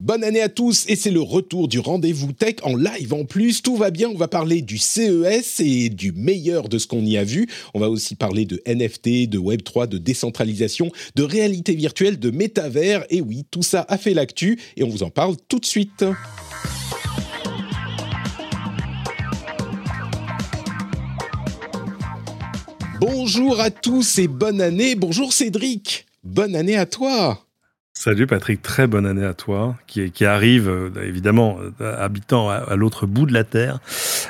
Bonne année à tous et c'est le retour du rendez-vous tech en live en plus. Tout va bien, on va parler du CES et du meilleur de ce qu'on y a vu. On va aussi parler de NFT, de Web3, de décentralisation, de réalité virtuelle, de métavers. Et oui, tout ça a fait l'actu et on vous en parle tout de suite. Bonjour à tous et bonne année. Bonjour Cédric. Bonne année à toi. Salut Patrick, très bonne année à toi, qui, qui arrive euh, évidemment euh, habitant à, l'autre bout de la Terre,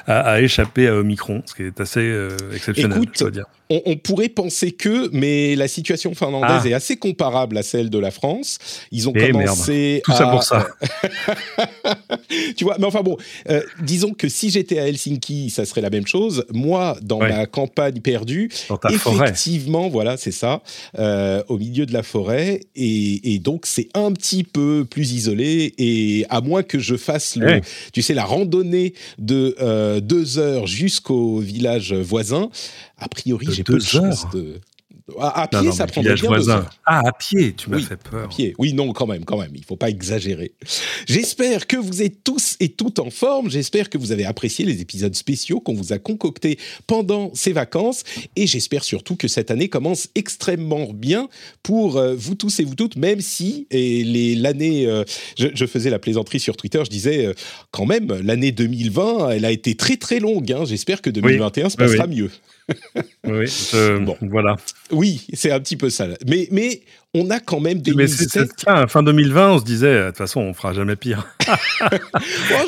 à, échapper à Omicron, ce qui est assez euh, exceptionnel, je dire on, pourrait penser que, mais la situation finlandaise ah. est assez comparable à celle de la France. Ils ont eh, commencé Tout ça pour ça. tu vois, mais enfin bon, euh, disons que si j'étais à Helsinki, ça serait la même chose. Moi, dans ma campagne perdue, effectivement, voilà, c'est ça, euh, au milieu de la forêt, et, donc c'est un petit peu plus isolé. Et à moins que je fasse le, tu sais, la randonnée de euh, deux heures jusqu'au village voisin, a priori, j'ai peu de chance de. À, pied, ça prend bien deux heures. Ah, à pied, tu m'as fait peur. À pied. Oui, non, quand même, quand même. Il faut pas exagérer. J'espère que vous êtes tous et toutes en forme. J'espère que vous avez apprécié les épisodes spéciaux qu'on vous a concoctés pendant ces vacances. Et j'espère surtout que cette année commence extrêmement bien pour euh, vous tous et vous toutes, même si et l'année, euh, je, faisais la plaisanterie sur Twitter, je disais euh, quand même, l'année 2020, elle a été très très longue. Hein. J'espère que 2021 se passera mieux oui, bon. voilà. Oui, c'est un petit peu ça. Mais, mais on a quand même des Mais fin 2020, on se disait, de toute façon, on fera jamais pire. oh,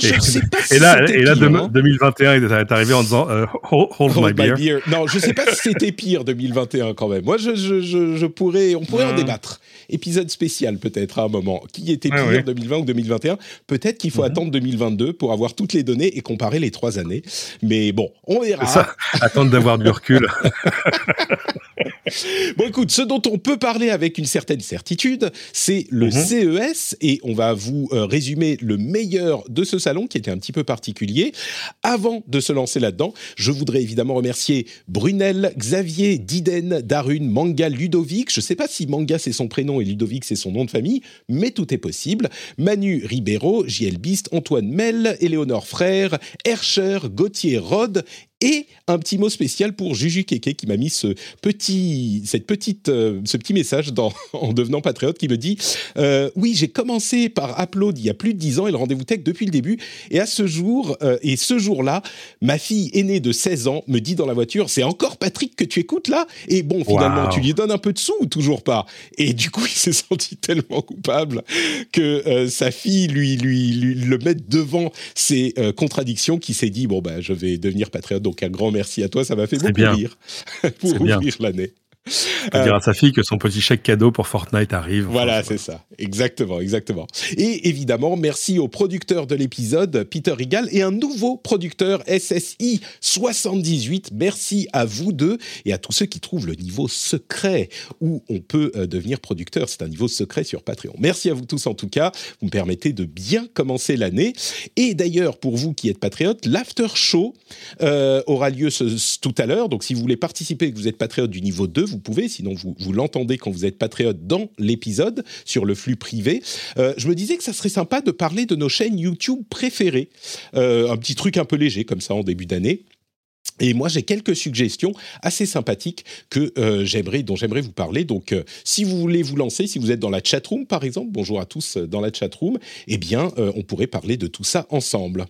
je et, sais pas si et là, et là 2021 hein. est arrivé en disant euh, hold, my, beer. Non, je sais pas si c'était pire 2021 quand même. Moi, je, je, je, pourrais, on pourrait en débattre. Épisode spécial peut-être à un moment. Qui était pire 2020 ou 2021 Peut-être qu'il faut mhm. attendre 2022 pour avoir toutes les données et comparer les trois années. Mais bon, on verra. Ça, attendre d'avoir du recul. bon, écoute, ce dont on peut parler avec une certaine certitude, c'est le mhm. CES et on va vous euh, résumer le meilleur de ce salon qui était un petit peu particulier. Avant de se lancer là-dedans, je voudrais évidemment remercier Brunel, Xavier, Diden, Darun, Manga, Ludovic. Je ne sais pas si Manga c'est son prénom et Ludovic c'est son nom de famille, mais tout est possible. Manu Ribeiro, JL Bist, Antoine Mel, Éléonore Frère, Hercher, Gauthier Rod et un petit mot spécial pour Juju Keke qui m'a mis ce petit, cette petite, euh, ce petit message dans, en devenant patriote qui me dit euh, Oui, j'ai commencé par Upload il y a plus de 10 ans et le rendez-vous tech depuis le début. Et à ce jour, euh, et ce jour-là, ma fille aînée de 16 ans me dit dans la voiture C'est encore Patrick que tu écoutes là? Et bon, finalement, tu lui donnes un peu de sous ou toujours pas? Et du coup, il s'est senti tellement coupable que sa fille lui, lui, lui, le mette devant ses contradictions qu'il s'est dit Bon, bah, je vais devenir patriote. Donc un grand merci à toi, ça m'a fait beaucoup rire. Pour ouvrir l'année. On dire à sa fille que son petit chèque cadeau pour Fortnite arrive. Voilà, c'est ça. Exactement, exactement. Et évidemment, merci au producteur de l'épisode, Peter Rigal, et un nouveau producteur SSI 78. Merci à vous deux et à tous ceux qui trouvent le niveau secret où on peut euh, devenir producteur. C'est un niveau secret sur Patreon. Merci à vous tous en tout cas. Vous me permettez de bien commencer l'année. Et d'ailleurs, pour vous qui êtes patriotes, l'after show euh, aura lieu tout à l'heure. Donc si vous voulez participer et que vous êtes patriote du niveau 2, vous pouvez, sinon vous, vous l'entendez quand vous êtes patriote dans l'épisode sur le flux privé. Euh, je me disais que ça serait sympa de parler de nos chaînes YouTube préférées. Euh, un petit truc un peu léger comme ça en début d'année. Et moi, j'ai quelques suggestions assez sympathiques que euh, j'aimerais, dont j'aimerais vous parler. Donc, si vous voulez vous lancer, si vous êtes dans la chatroom, par exemple, bonjour à tous dans la chatroom, eh bien, on pourrait parler de tout ça ensemble.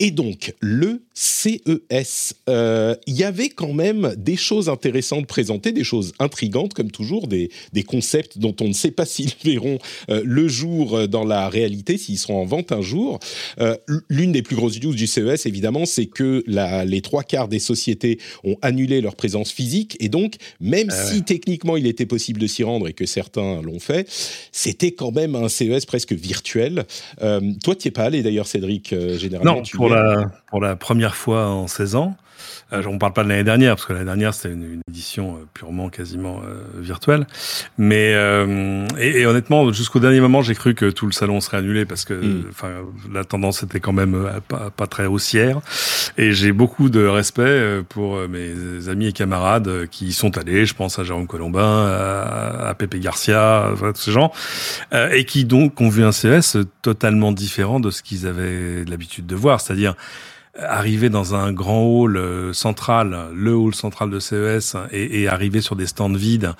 Et donc, le CES, euh, il y avait quand même des choses intéressantes présentées, des choses intrigantes, comme toujours, des, des concepts dont on ne sait pas s'ils verront euh, le jour euh, dans la réalité, s'ils seront en vente un jour. L'une des plus grosses news du CES, évidemment, c'est que la, les trois quarts des sociétés ont annulé leur présence physique, et donc, même ah si techniquement il était possible de s'y rendre et que certains l'ont fait, c'était quand même un CES presque virtuel. toi, tu n'y es pas allé d'ailleurs, Cédric, généralement. Non, pour la, pour la première fois en 16 ans. Euh, on ne parle pas de l'année dernière, parce que l'année dernière, c'était une, édition euh, purement, quasiment euh, virtuelle. Mais, et, honnêtement, jusqu'au dernier moment, j'ai cru que tout le salon serait annulé, parce que hmm. enfin la tendance était quand même pas, pas très haussière. Et j'ai beaucoup de respect pour mes amis et camarades qui y sont allés. Je pense à Jérôme Colombin, à, à Pepe Garcia, tous ces gens, et qui donc ont vu un CS totalement différent de ce qu'ils avaient l'habitude de voir. C'est-à-dire, arriver dans un grand hall euh, central, le hall central de CES, et, et arriver sur des stands vides,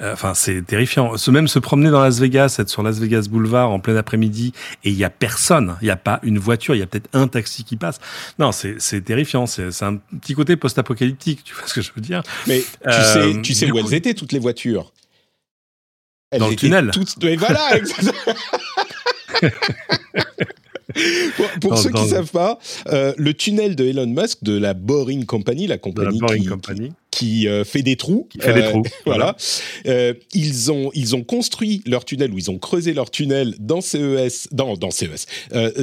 euh, enfin c'est terrifiant. Se même se promener dans Las Vegas, être sur Las Vegas Boulevard en plein après-midi, et il y a personne, il n'y a pas une voiture, il y a peut-être un taxi qui passe. Non, c'est terrifiant. C'est un petit côté post-apocalyptique, tu vois ce que je veux dire Mais tu sais, euh, tu sais où elles étaient toutes les voitures Dans le tunnel. Toutes... Mais voilà. pour, ceux qui ne savent pas, euh, le tunnel de Elon Musk, de la Boring Company, la compagnie, qui, euh, fait des trous, qui fait des trous, euh, voilà. ils ont ils ont construit leur tunnel ou ils ont creusé leur tunnel dans CES, dans dans CES,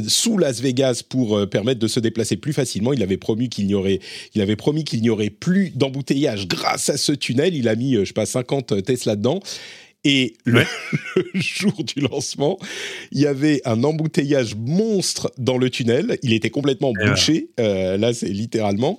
sous Las Vegas pour permettre de se déplacer plus facilement. Il avait promis qu'il n'y aurait il avait promis qu'il n'y aurait plus d'embouteillage grâce à ce tunnel. Il a mis je sais pas 50 Tesla dedans. Et le, jour du lancement, il y avait un embouteillage monstre dans le tunnel. Il était complètement bouché. Euh, là, c'est littéralement.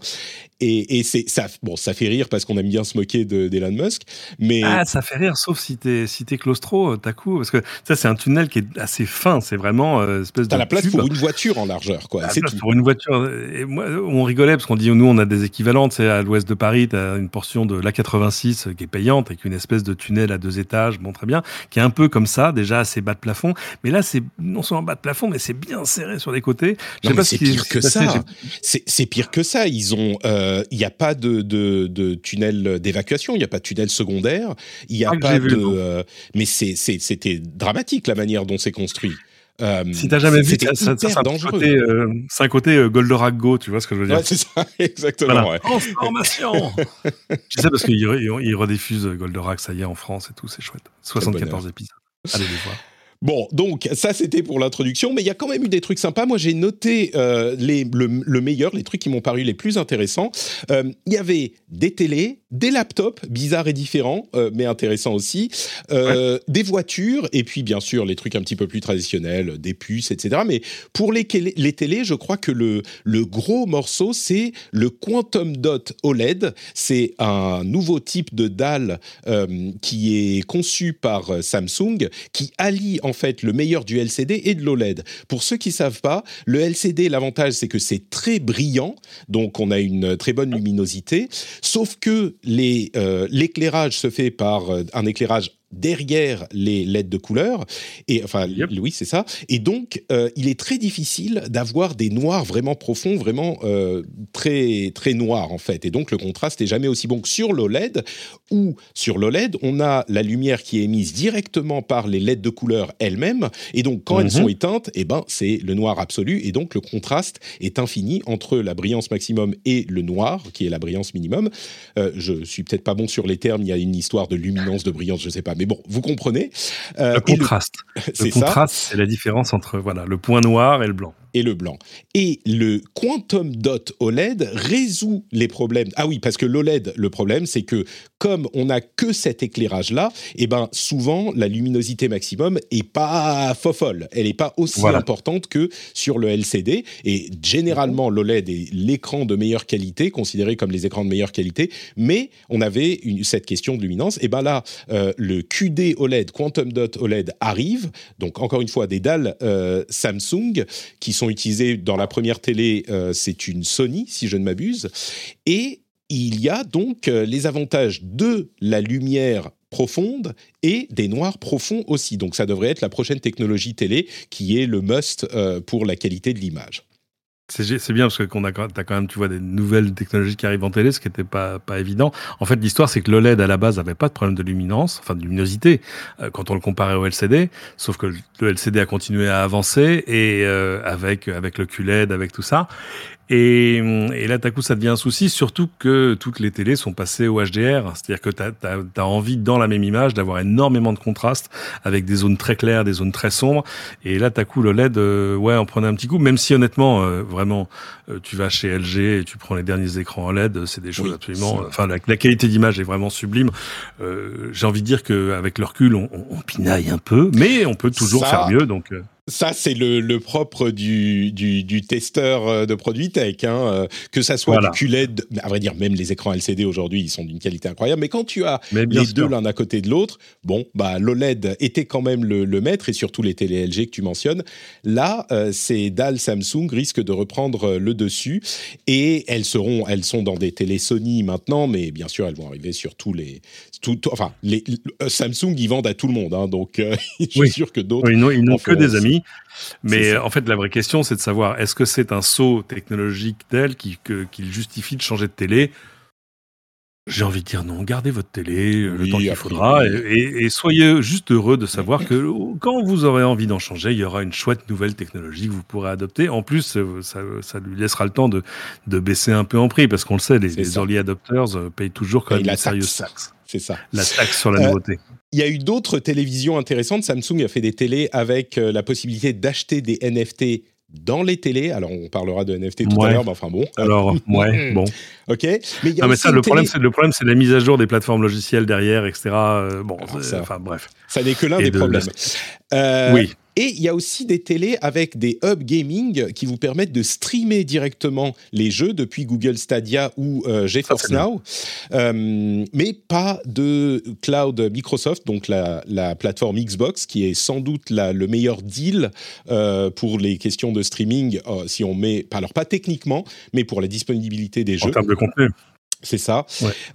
Et, et c'est ça, bon, ça fait rire parce qu'on aime bien se moquer d'Elon Musk, mais ah, ça fait rire, sauf si t'es si es claustro, t'as coup, parce que ça c'est un tunnel qui est assez fin, c'est vraiment euh, espèce T'as la place pour une voiture en largeur, quoi. C'est pour une voiture. Et moi, on rigolait parce qu'on dit nous on a des équivalents, c'est à l'ouest de Paris, t'as une portion de l'A86 qui est payante avec une espèce de tunnel à deux étages, bon très bien, qui est un peu comme ça, déjà assez bas de plafond, mais là c'est non seulement bas de plafond, mais c'est bien serré sur les côtés. c'est pire que ça. C'est pire que ça. Ils ont euh, il euh, n'y a pas de, de, de tunnel d'évacuation, il n'y a pas de tunnel secondaire, il n'y a ah, pas de. Euh, mais c'était dramatique la manière dont c'est construit. Euh, si t'as jamais vu, ça, ça, c'est un côté, euh, c'est un côté euh, Goldorak Go, tu vois ce que je veux dire ouais, C'est ça, exactement. Ouais. Transformation. je sais parce qu'ils ils rediffusent Goldorak, ça y est, en France et tout, c'est chouette. 74 épisodes. Allez les voir. Bon, donc ça c'était pour l'introduction, mais il y a quand même eu des trucs sympas. Moi j'ai noté euh, les, le, le, meilleur, les trucs qui m'ont paru les plus intéressants. Euh, il y avait des télés, des laptops, bizarres et différents, euh, mais intéressants aussi, des voitures, et puis bien sûr les trucs un petit peu plus traditionnels, des puces, etc. Mais pour les, les télés, je crois que le, le gros morceau, c'est le Quantum Dot OLED. C'est un nouveau type de dalle qui est conçu par Samsung, qui allie en fait le meilleur du LCD et de l'OLED. Pour ceux qui savent pas, le LCD, l'avantage c'est que c'est très brillant, donc on a une très bonne luminosité, sauf que euh, l'éclairage se fait par euh, un éclairage derrière les LED de couleur. Et enfin, oui, c'est ça. Et donc, euh, il est très difficile d'avoir des noirs vraiment profonds, vraiment euh, très très noirs en fait. Et donc, le contraste est jamais aussi bon que sur l'OLED. Ou sur l'OLED, on a la lumière qui est émise directement par les LED de couleur elles-mêmes. Et donc, quand elles mhm. sont éteintes, eh ben, c'est le noir absolu. Et donc, le contraste est infini entre la brillance maximum et le noir, qui est la brillance minimum. Euh, je suis peut-être pas bon sur les termes. Il y a une histoire de luminance, de brillance, je sais pas mais bon, vous comprenez. Euh, le contraste. Le, contraste, c'est la différence entre voilà le point noir et le blanc et le blanc. Et le Quantum Dot OLED résout les problèmes. Ah oui, parce que l'OLED, le problème, c'est que comme on n'a que cet éclairage-là, et eh ben souvent la luminosité maximum est pas fofolle. Elle n'est pas aussi importante que sur le LCD. Et généralement, l'OLED est l'écran de meilleure qualité, considéré comme les écrans de meilleure qualité. Mais on avait une, cette question de luminance. Et ben là, euh, le QD OLED, Quantum Dot OLED arrive. Donc encore une fois, des dalles euh, Samsung qui sont utilisés dans la première télé, euh, c'est une Sony, si je ne m'abuse. Et il y a donc euh, les avantages de la lumière profonde et des noirs profonds aussi. Donc ça devrait être la prochaine technologie télé qui est le must euh, pour la qualité de l'image. C'est bien parce que qu'on a, quand même, tu vois, des nouvelles technologies qui arrivent en télé, ce qui n'était pas, pas évident. En fait, l'histoire, c'est que l'OLED, à la base, avait pas de problème de luminance, enfin, de luminosité, euh, quand on le comparait au LCD. Sauf que le LCD a continué à avancer et, euh, avec, avec le QLED, avec tout ça. Et, et, là, d'un coup, ça devient un souci, surtout que toutes les télés sont passées au HDR. C'est-à-dire que tu as, envie, dans la même image, d'avoir énormément de contraste, avec des zones très claires, des zones très sombres. Et là, d'un coup, le LED, euh, ouais, on prenait un petit coup, même si honnêtement, euh, vraiment, euh, tu vas chez LG et tu prends les derniers écrans OLED, c'est des choses absolument... Enfin, la, qualité d'image est vraiment sublime. J'ai envie de dire qu'avec le recul, on, on, pinaille un peu, mais on peut toujours faire mieux, donc... Ça, c'est le, le, propre du, du, du, testeur euh, de produits tech, hein, euh, que ça soit du QLED, à vrai dire, même les écrans LCD aujourd'hui, ils sont d'une qualité incroyable. Mais quand tu as les deux l'un à côté de l'autre, bon, bah l'OLED était quand même le, le, maître, et surtout les télé LG que tu mentionnes. Là, euh, ces dalles Samsung risquent de reprendre le dessus, et elles seront, elles sont dans des télé Sony maintenant, mais bien sûr, elles vont arriver sur tous les, tout, enfin, les, Samsung, ils vendent à tout le monde, hein, donc je suis sûr que d'autres. ils n'ont que des amis. Mais en fait, la vraie question, c'est de savoir est-ce que c'est un saut technologique tel qui, justifie de changer de télé? J'ai envie de dire non, gardez votre télé le temps qu'il faudra et, soyez juste heureux de savoir que quand vous aurez envie d'en changer, il y aura une chouette nouvelle technologie que vous pourrez adopter. En plus, euh, ça, lui laissera le temps de, baisser un peu en prix parce qu'on le sait, les, early adopters euh, payent toujours quand même une sérieuse taxe. C'est ça. La taxe sur la euh, nouveauté. Il y a eu d'autres télévisions intéressantes. Samsung a fait des télés avec euh, la possibilité d'acheter des NFT dans les télés. Alors, on parlera de NFT tout à l'heure, mais enfin bon. Alors, ouais, bon. OK. Mais, il y a mais ça, le, problème, c'est, le problème, c'est la mise à jour des plateformes logicielles derrière, etc. Euh, bon, ah, enfin, bref. Ça n'est que l'un des problèmes. Oui. Et il y a aussi des télés avec des hubs gaming qui vous permettent de streamer directement les jeux depuis Google Stadia ou euh, GeForce Now, euh, mais pas de cloud Microsoft, donc la, plateforme Xbox, qui est sans doute la, le meilleur deal euh, pour les questions de streaming, si on met, alors pas techniquement, mais pour la disponibilité des jeux. En termes de contenu. C'est ça.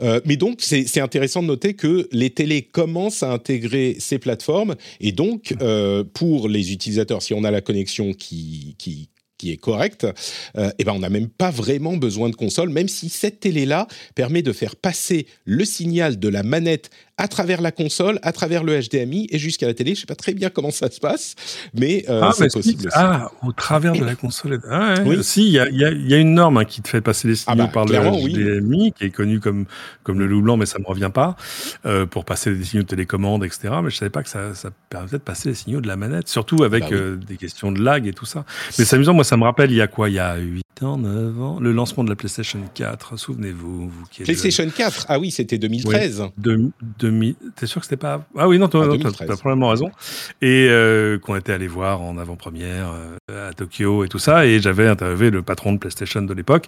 Euh, mais donc, c'est intéressant de noter que les télés commencent à intégrer ces plateformes. Et donc, euh, pour les utilisateurs, si on a la connexion qui, qui, qui est correcte, euh, eh ben on n'a même pas vraiment besoin de console, même si cette télé-là permet de faire passer le signal de la manette à travers la console, à travers le HDMI et jusqu'à la télé. Je ne sais pas très bien comment ça se passe, mais euh, ah, c'est possible. ah, au travers de la console. Ah, oui. Si, il y a, y a, une norme hein, qui te fait passer les signaux ah bah, par le HDMI, qui est connu comme, comme le loup blanc, mais ça ne me revient pas, euh, pour passer des signaux de télécommande, etc. Mais je ne savais pas que ça, ça permettait de passer les signaux de la manette, surtout avec bah euh, des questions de lag et tout ça. Mais c'est amusant, moi ça me rappelle, il y a quoi? Il y a 8 ans, 9 ans, le lancement de la PlayStation 4, souvenez-vous. Vous qui PlayStation 4, ah oui, c'était 2013. Oui, T'es sûr que c'était pas Ah oui, non, tu as, probablement raison. Et euh, qu'on était allé voir en avant-première euh, à Tokyo et tout ça, et j'avais interviewé le patron de PlayStation de l'époque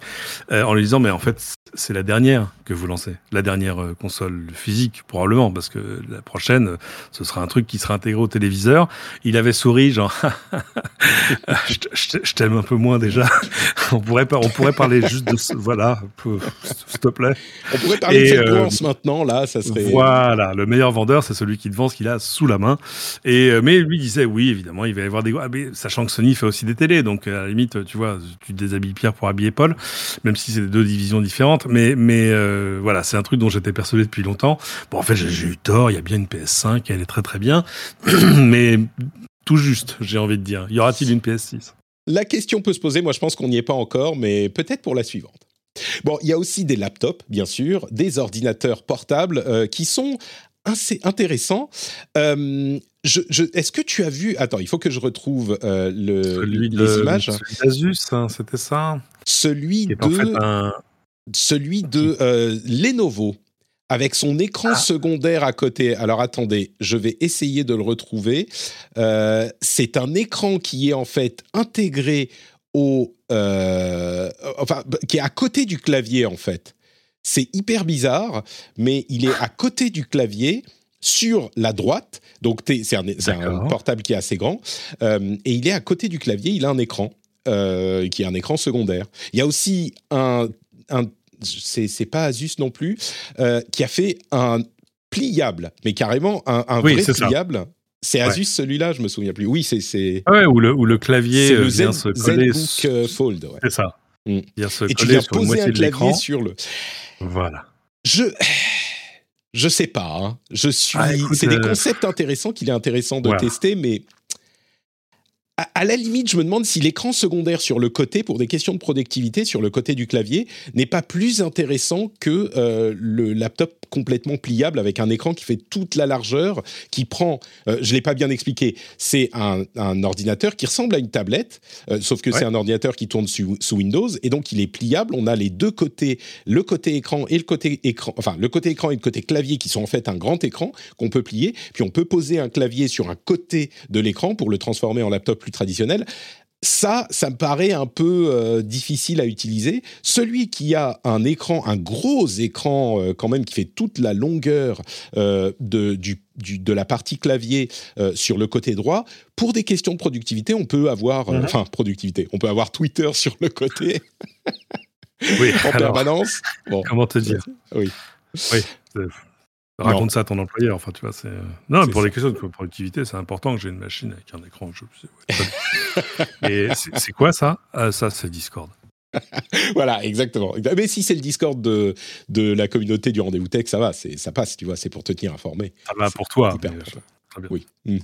euh, en lui disant mais en fait c'est la dernière que vous lancez, la dernière console physique probablement, parce que la prochaine ce sera un truc qui sera intégré au téléviseur. Il avait souri genre je t'aime un peu moins déjà. on pourrait on pourrait parler juste de voilà, s'il te plaît. On pourrait parler de cette maintenant là, ça serait. Voilà, le meilleur vendeur, c'est celui qui te vend ce qu'il a sous la main. Et euh, mais lui disait oui, évidemment, il va y avoir des ah, mais, sachant que Sony fait aussi des télés, donc à la limite, tu vois, tu déshabilles Pierre pour habiller Paul, même si c'est deux divisions différentes. Mais mais euh, voilà, c'est un truc dont j'étais persuadé depuis longtemps. Bon, en fait, j'ai eu tort. Il y a bien une PS5, elle est très très bien, mais tout juste, j'ai envie de dire. Y aura-t-il une PS6 La question peut se poser. Moi, je pense qu'on n'y est pas encore, mais peut-être pour la suivante. Bon, il y a aussi des laptops, bien sûr, des ordinateurs portables euh, qui sont assez intéressants. Euh, est-ce que tu as vu Attends, il faut que je retrouve euh, le, celui les images. Celui hein, c'était ça? Celui de, celui de Lenovo avec son écran ah. secondaire à côté. Alors attendez, je vais essayer de le retrouver. c'est un écran qui est en fait intégré au, euh, enfin, qui est à côté du clavier en fait. C'est hyper bizarre, mais il est à côté du clavier sur la droite. Donc c'est un, portable qui est assez grand euh, et il est à côté du clavier. Il a un écran euh, qui est un écran secondaire. Il y a aussi un, un c'est pas Asus non plus, qui a fait un pliable, mais carrément un, vrai pliable C'est Asus celui-là, je me souviens plus. Oui, c'est. Ouais, ou le, le clavier le vient se coller. ZBook Fold. Ouais. C'est ça. Mm. Et tu viens poser un clavier sur le. Voilà. Je. Je sais pas. Hein. Je suis. Ah, c'est des concepts intéressants qu'il est intéressant de tester, mais à, la limite, je me demande si l'écran secondaire sur le côté, pour des questions de productivité, sur le côté du clavier, n'est pas plus intéressant que euh, le laptop complètement pliable avec un écran qui fait toute la largeur, qui prend, euh, je l'ai pas bien expliqué, c'est un, ordinateur qui ressemble à une tablette, euh, sauf que c'est un ordinateur qui tourne sous, Windows et donc il est pliable. On a les deux côtés, le côté écran et le côté écran, enfin le côté écran et le côté clavier qui sont en fait un grand écran qu'on peut plier. Puis on peut poser un clavier sur un côté de l'écran pour le transformer en laptop plus traditionnel. Ça, ça me paraît un peu euh, difficile à utiliser. Celui qui a un écran, un gros écran euh, quand même, qui fait toute la longueur euh, de, du, de la partie clavier sur le côté droit, pour des questions de productivité, on peut avoir, mhm. enfin productivité, on peut avoir Twitter sur le côté oui, en permanence. Bon. Comment te dire? Oui. Oui. Raconte ça à ton employeur. Enfin, tu vois, c'est. Euh, non, pour les questions de productivité, c'est important que j'ai une machine avec un écran. Je... Et c'est quoi ça? Ah, Ça, c'est Discord. voilà, exactement. Mais si c'est le Discord de, de la communauté du rendez-vous tech, ça va, ça passe, tu vois, c'est pour te tenir informé. Ça va pour toi. Oui. Hmm.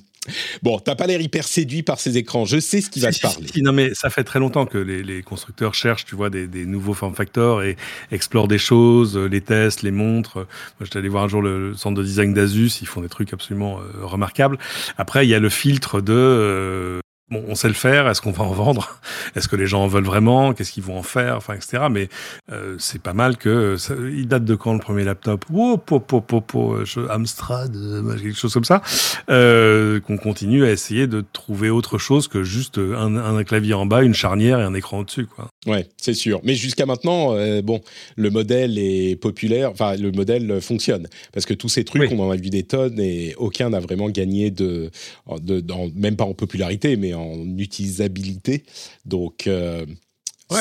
Bon, t'as pas l'air hyper séduit par ces écrans. Je sais ce qui va te parler. non, mais ça fait très longtemps que les, constructeurs cherchent, tu vois, des, nouveaux form factors et explorent des choses, euh, les testent, les montrent. Moi, j'étais allé voir un jour le, centre de design d'Asus. Ils font des trucs absolument euh, remarquables. Après, il y a le filtre de euh, Bon, on sait le faire. Est-ce qu'on va en vendre? Est-ce que les gens en veulent vraiment? Qu'est-ce qu'ils vont en faire? Enfin, etc. Mais euh, c'est pas mal que. il date de quand le premier laptop? Oh, po, po, po, Amstrad, euh, quelque chose comme ça. Euh, qu'on continue à essayer de trouver autre chose que juste un, un, clavier en bas, une charnière et un écran au-dessus, quoi. Ouais, c'est sûr. Mais jusqu'à maintenant, bon, le modèle est populaire. Enfin, le modèle fonctionne parce que tous ces trucs, on en a vu des tonnes et aucun n'a vraiment gagné de, de, même pas en popularité, mais en utilisabilité. Donc, euh,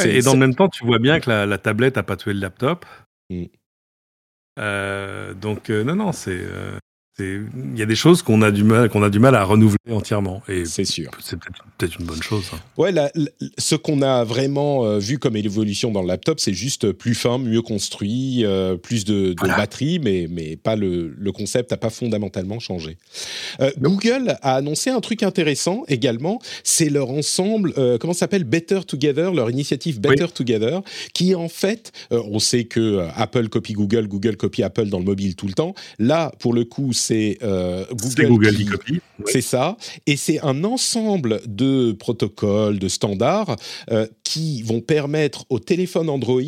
et dans le même temps, tu vois bien que la, tablette a pas tué le laptop. Mm. Euh, donc, euh, non, non, c'est il y a des choses qu'on a du mal, qu'on a du mal à renouveler entièrement. Et c'est sûr. C'est peut-être une bonne chose. Hein. Ouais, ce qu'on a vraiment euh, vu comme évolution dans le laptop, c'est juste plus fin, mieux construit, euh, plus de, batterie, mais, mais pas le, le concept n'a pas fondamentalement changé. Euh, Google a annoncé un truc intéressant également, c'est leur ensemble, comment ça s'appelle? Better Together, leur initiative Better Together, qui en fait, on sait que Apple copie Google, Google copie Apple dans le mobile tout le temps. Là, pour le coup, c'est euh, Google, qui, copie. C'est ça. Et c'est un ensemble de protocoles, de standards euh, qui vont permettre au téléphone Android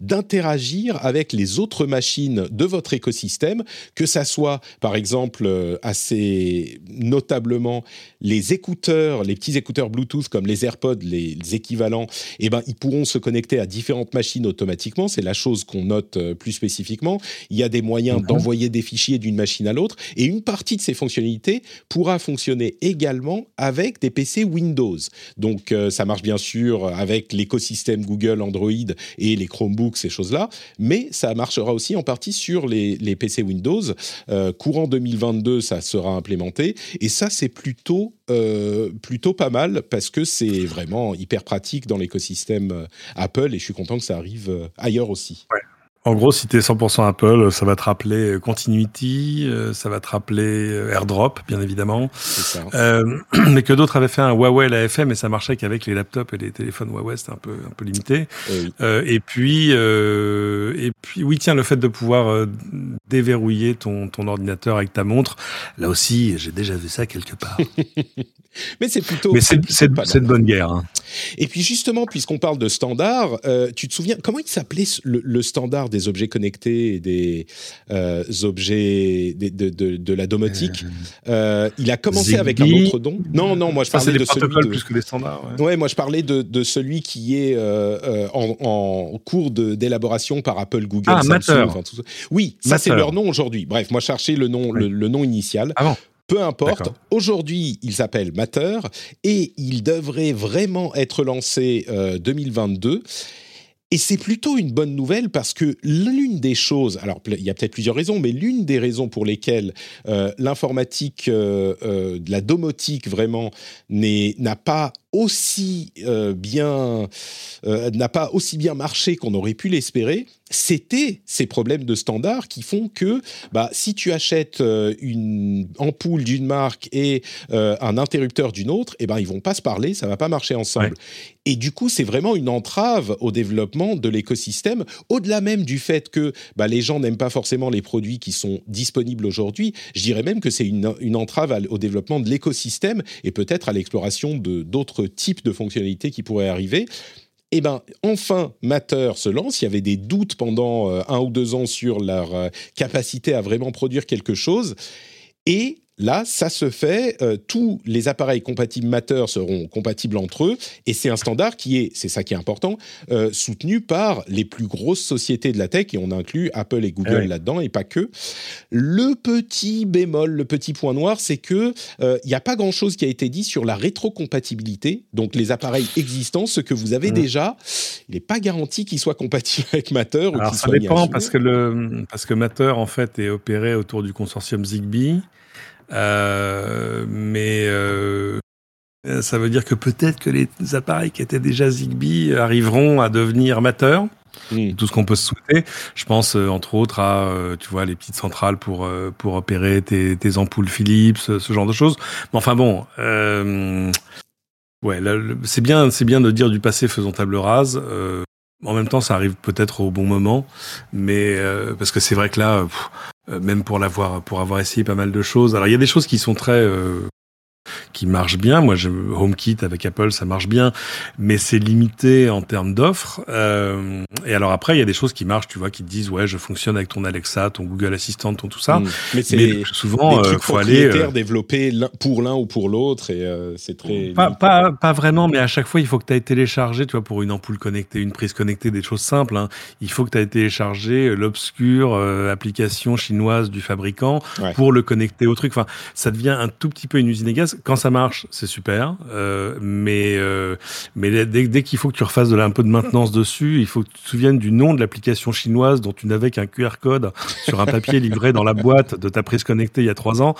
d'interagir avec les autres machines de votre écosystème, que ça soit par exemple euh, assez notablement les écouteurs, les petits écouteurs Bluetooth comme les AirPods, les, équivalents, eh ben, ils pourront se connecter à différentes machines automatiquement. C'est la chose qu'on note plus spécifiquement. Il y a des moyens d'envoyer des fichiers d'une machine à l'autre et une partie de ces fonctionnalités pourra fonctionner également avec des PC Windows. Donc euh, ça marche bien sûr avec l'écosystème Google, Android et les Chromebooks, ces choses-là, mais ça marchera aussi en partie sur les, PC Windows. Euh, courant 2022, ça sera implémenté et ça c'est plutôt euh, plutôt pas mal parce que c'est vraiment hyper pratique dans l'écosystème Apple et je suis content que ça arrive ailleurs aussi. En gros, si tu es 100% Apple, ça va te rappeler euh, Continuity, euh, ça va te rappeler euh, AirDrop, bien évidemment. Ça. mais que d'autres avaient fait un Huawei l'AFM et ça marchait qu'avec les laptops et les téléphones Huawei, c'était un peu, un peu limité. et puis, et puis, oui, tiens, le fait de pouvoir déverrouiller ton, ton ordinateur avec ta montre, là aussi, j'ai déjà vu ça quelque part. mais c'est plutôt. Mais c'est de bonne guerre. Hein. Et puis justement, puisqu'on parle de standard, tu te souviens comment il s'appelait le, le standard des objets connectés et des euh, objets de, de, de, la domotique. Euh, euh, il a commencé avec un autre don. Non, non, moi je parlais de celui de... plus que des standards. Ouais, moi je parlais de, de celui qui est en, en, cours d'élaboration par Apple, Google, ah, Samsung. Oui, ça c'est leur nom aujourd'hui. Bref, moi je cherchais le nom, le, nom initial. Ah Peu importe. Aujourd'hui, il s'appelle Matter et il devrait vraiment être lancé 2022. Et c'est plutôt une bonne nouvelle parce que l'une des choses, alors il y a peut-être plusieurs raisons, mais l'une des raisons pour lesquelles euh, l'informatique, euh, euh, la domotique vraiment n'a pas aussi euh, bien euh, n'a pas aussi bien marché qu'on aurait pu l'espérer, c'était ces problèmes de standard qui font que bah, si tu achètes euh, une ampoule d'une marque et un interrupteur d'une autre, eh ben ils vont pas se parler, ça va pas marcher ensemble. Et du coup, c'est vraiment une entrave au développement de l'écosystème, au-delà même du fait que bah, les gens n'aiment pas forcément les produits qui sont disponibles aujourd'hui. Je dirais même que c'est une, une entrave au développement de l'écosystème et peut-être à l'exploration de d'autres type de fonctionnalités qui pourraient arriver. Eh bien, enfin, Matter se lance. Il y avait des doutes pendant euh, un ou deux ans sur leur euh, capacité à vraiment produire quelque chose. Et Là, ça se fait. Euh, tous les appareils compatibles Matter seront compatibles entre eux, et c'est un standard qui est, c'est ça qui est important, euh, soutenu par les plus grosses sociétés de la tech, et on inclut Apple et Google là-dedans, et pas que. Le petit bémol, le petit point noir, c'est que euh, il n'y a pas grand-chose qui a été dit sur la rétrocompatibilité. Donc, les appareils existants, ce que vous avez mmh. déjà, il n'est pas garanti qu'ils soient compatibles avec Matter. Alors, ça dépend parce que le parce que Matter en fait est opéré autour du consortium Zigbee. Euh, mais euh, ça veut dire que peut-être que les appareils qui étaient déjà Zigbee arriveront à devenir. Hmm. Tout ce qu'on peut se souhaiter. Je pense euh, entre autres à, tu vois, les petites centrales pour pour opérer tes, tes ampoules Philips, ce genre de choses. Mais enfin bon, euh, ouais, c'est bien, c'est bien de dire du passé faisons table rase. en même temps, ça arrive peut-être au bon moment, mais parce que c'est vrai que là, euh, même pour l'avoir, pour avoir essayé pas mal de choses. Alors il y a des choses qui sont très euh, qui marche bien. Moi, je, HomeKit avec Apple, ça marche bien, mais c'est limité en termes d'offres. Euh, et alors après, il y a des choses qui marchent, tu vois, qui te disent ouais, je fonctionne avec ton Alexa, ton Google Assistant, ton tout ça. Mmh. Mais c'est souvent il euh, faut aller euh, développer pour l'un ou pour l'autre et euh, c'est très pas, pas, pas vraiment, mais à chaque fois, il faut que tu aies téléchargé, tu vois, pour une ampoule connectée, une prise connectée, des choses simples. Hein. Il faut que tu aies téléchargé l'obscure application chinoise du fabricant pour le connecter au truc. Enfin, ça devient un tout petit peu une usine à gaz quand ça marche, c'est super, euh, mais euh, mais dès, dès qu'il faut que tu refasses de la, un peu de maintenance dessus, il faut que tu te souviennes du nom de l'application chinoise dont tu n'avais qu'un QR code sur un papier livré dans la boîte de ta prise connectée il y a trois ans.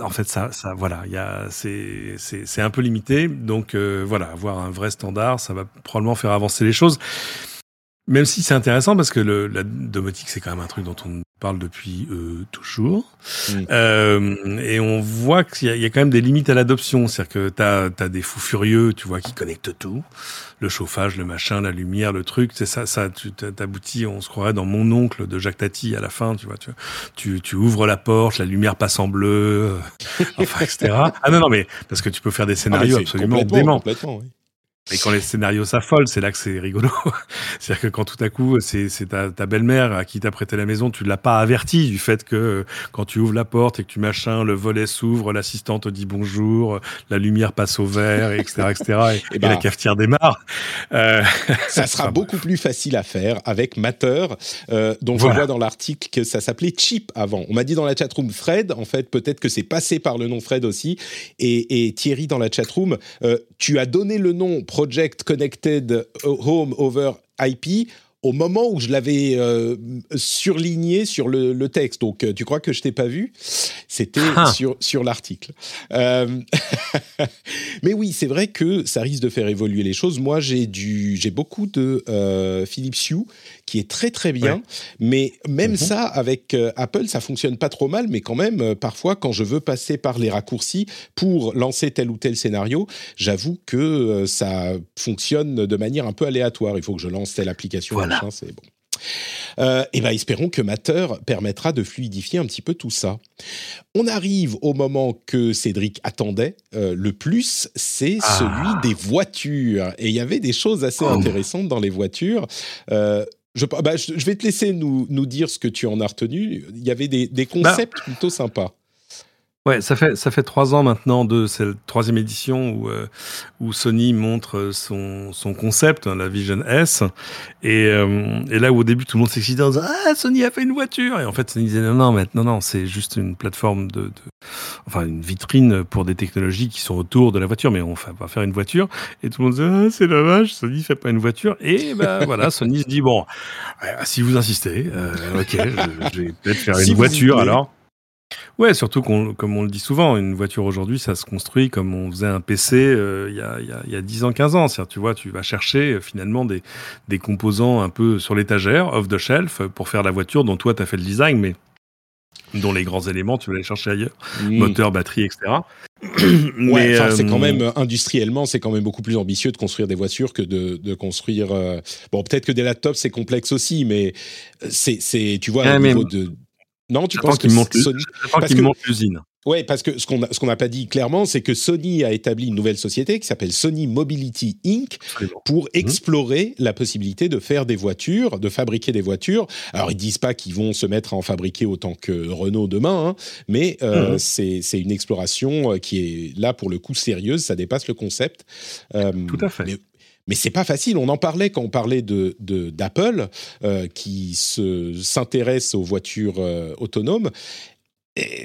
En fait, ça, ça, voilà, il y a, c'est, c'est, c'est un peu limité. Donc euh, voilà, avoir un vrai standard, ça va probablement faire avancer les choses. Même si c'est intéressant parce que le, la domotique, c'est quand même un truc dont on parle depuis euh, toujours. Mm. Euh, et on voit qu'il y, y, a quand même des limites à l'adoption. C'est-à-dire que tu as, des fous furieux, tu vois, qui connectent tout. Le chauffage, le machin, la lumière, le truc. C'est ça, ça tu t'aboutis, on se croirait dans Mon oncle de Jacques Tati à la fin, tu vois. Tu, tu, tu ouvres la porte, la lumière passe en bleu, enfin, etc. ah non, non, mais parce que tu peux faire des ah, scénarios absolument déments. Oui. Et quand les scénarios s'affolent, c'est là que c'est rigolo. C'est-à-dire que quand tout à coup, c'est ta, ta belle-mère à qui t'a prêté la maison, tu l'as pas averti du fait que euh, quand tu ouvres la porte et que tu machin, le volet s'ouvre, l'assistante te dit bonjour, la lumière passe au vert, etc., etc., et, et, bah, la cafetière démarre. Euh, ça sera beaucoup plus facile à faire avec Matter, euh, dont je vois dans l'article que ça s'appelait Chip avant. On m'a dit dans la chatroom Fred, en fait, peut-être que c'est passé par le nom Fred aussi. Et, et Thierry dans la chatroom, euh, tu as donné le nom Project Connected Home over IP au moment où je l'avais euh, surligné sur le, le, texte. Donc, euh, tu crois que je t'ai pas vu? C'était ah. sur, sur l'article. Euh, mais oui, c'est vrai que ça risque de faire évoluer les choses. Moi, j'ai j'ai beaucoup de euh, Philips Hue qui est très très bien, mais même mm -hmm. ça avec euh, Apple, ça fonctionne pas trop mal. Mais quand même, euh, parfois, quand je veux passer par les raccourcis pour lancer tel ou tel scénario, j'avoue que ça fonctionne de manière un peu aléatoire. Il faut que je lance telle application. Voilà c'est bon. Euh, et ben, espérons que Matter permettra de fluidifier un petit peu tout ça. On arrive au moment que Cédric attendait euh, le plus, c'est ah. celui des voitures. Et il y avait des choses assez oh. intéressantes dans les voitures. Euh, je, bah, je, je, vais te laisser nous, nous dire ce que tu en as retenu. Il y avait des, des concepts bah. plutôt sympas. Ouais, ça fait ça fait trois ans maintenant de cette troisième édition où euh, où Sony montre son son concept, hein, la Vision S, et, euh, et là où au début tout le monde s'excitait en disant ah Sony a fait une voiture! Et en fait Sony disait non non mais non non c'est juste une plateforme de, de, enfin une vitrine pour des technologies qui sont autour de la voiture. Mais on va faire une voiture et tout le monde disait ah, c'est dommage Sony fait pas une voiture et ben voilà Sony se dit bon si vous insistez euh, ok je, je, vais peut-être faire une voiture alors Ouais, surtout qu'on, comme on le dit souvent, une voiture aujourd'hui, ça se construit comme on faisait un PC euh, il y, a, y, a, 10 ans, 15 ans. cest tu vois, tu vas chercher euh, finalement des, des composants un peu sur l'étagère, off the shelf, pour faire la voiture dont toi, tu as fait le design, mais dont les grands éléments, tu vas les chercher ailleurs. Moteur, batterie, etc. mais ouais, c'est quand euh, même industriellement, c'est quand même beaucoup plus ambitieux de construire des voitures que de, de construire. Bon, peut-être que des laptops c'est complexe aussi, mais c'est, c'est tu vois, au niveau de non, tu penses que monte Sony... l'usine. Oui, parce que ce qu'on qu'on n'a pas dit clairement, c'est que Sony a établi une nouvelle société qui s'appelle Sony Mobility Inc. pour mhm. explorer la possibilité de faire des voitures, de fabriquer des voitures. Alors ils disent pas qu'ils vont se mettre à en fabriquer autant que Renault demain, hein, mais euh, mhm. c'est une exploration euh, qui est là pour le coup sérieuse. Ça dépasse le concept. Euh, Tout à fait. Mais c'est pas facile. On en parlait quand on parlait de d'Apple euh, qui se s'intéresse aux voitures euh, autonomes.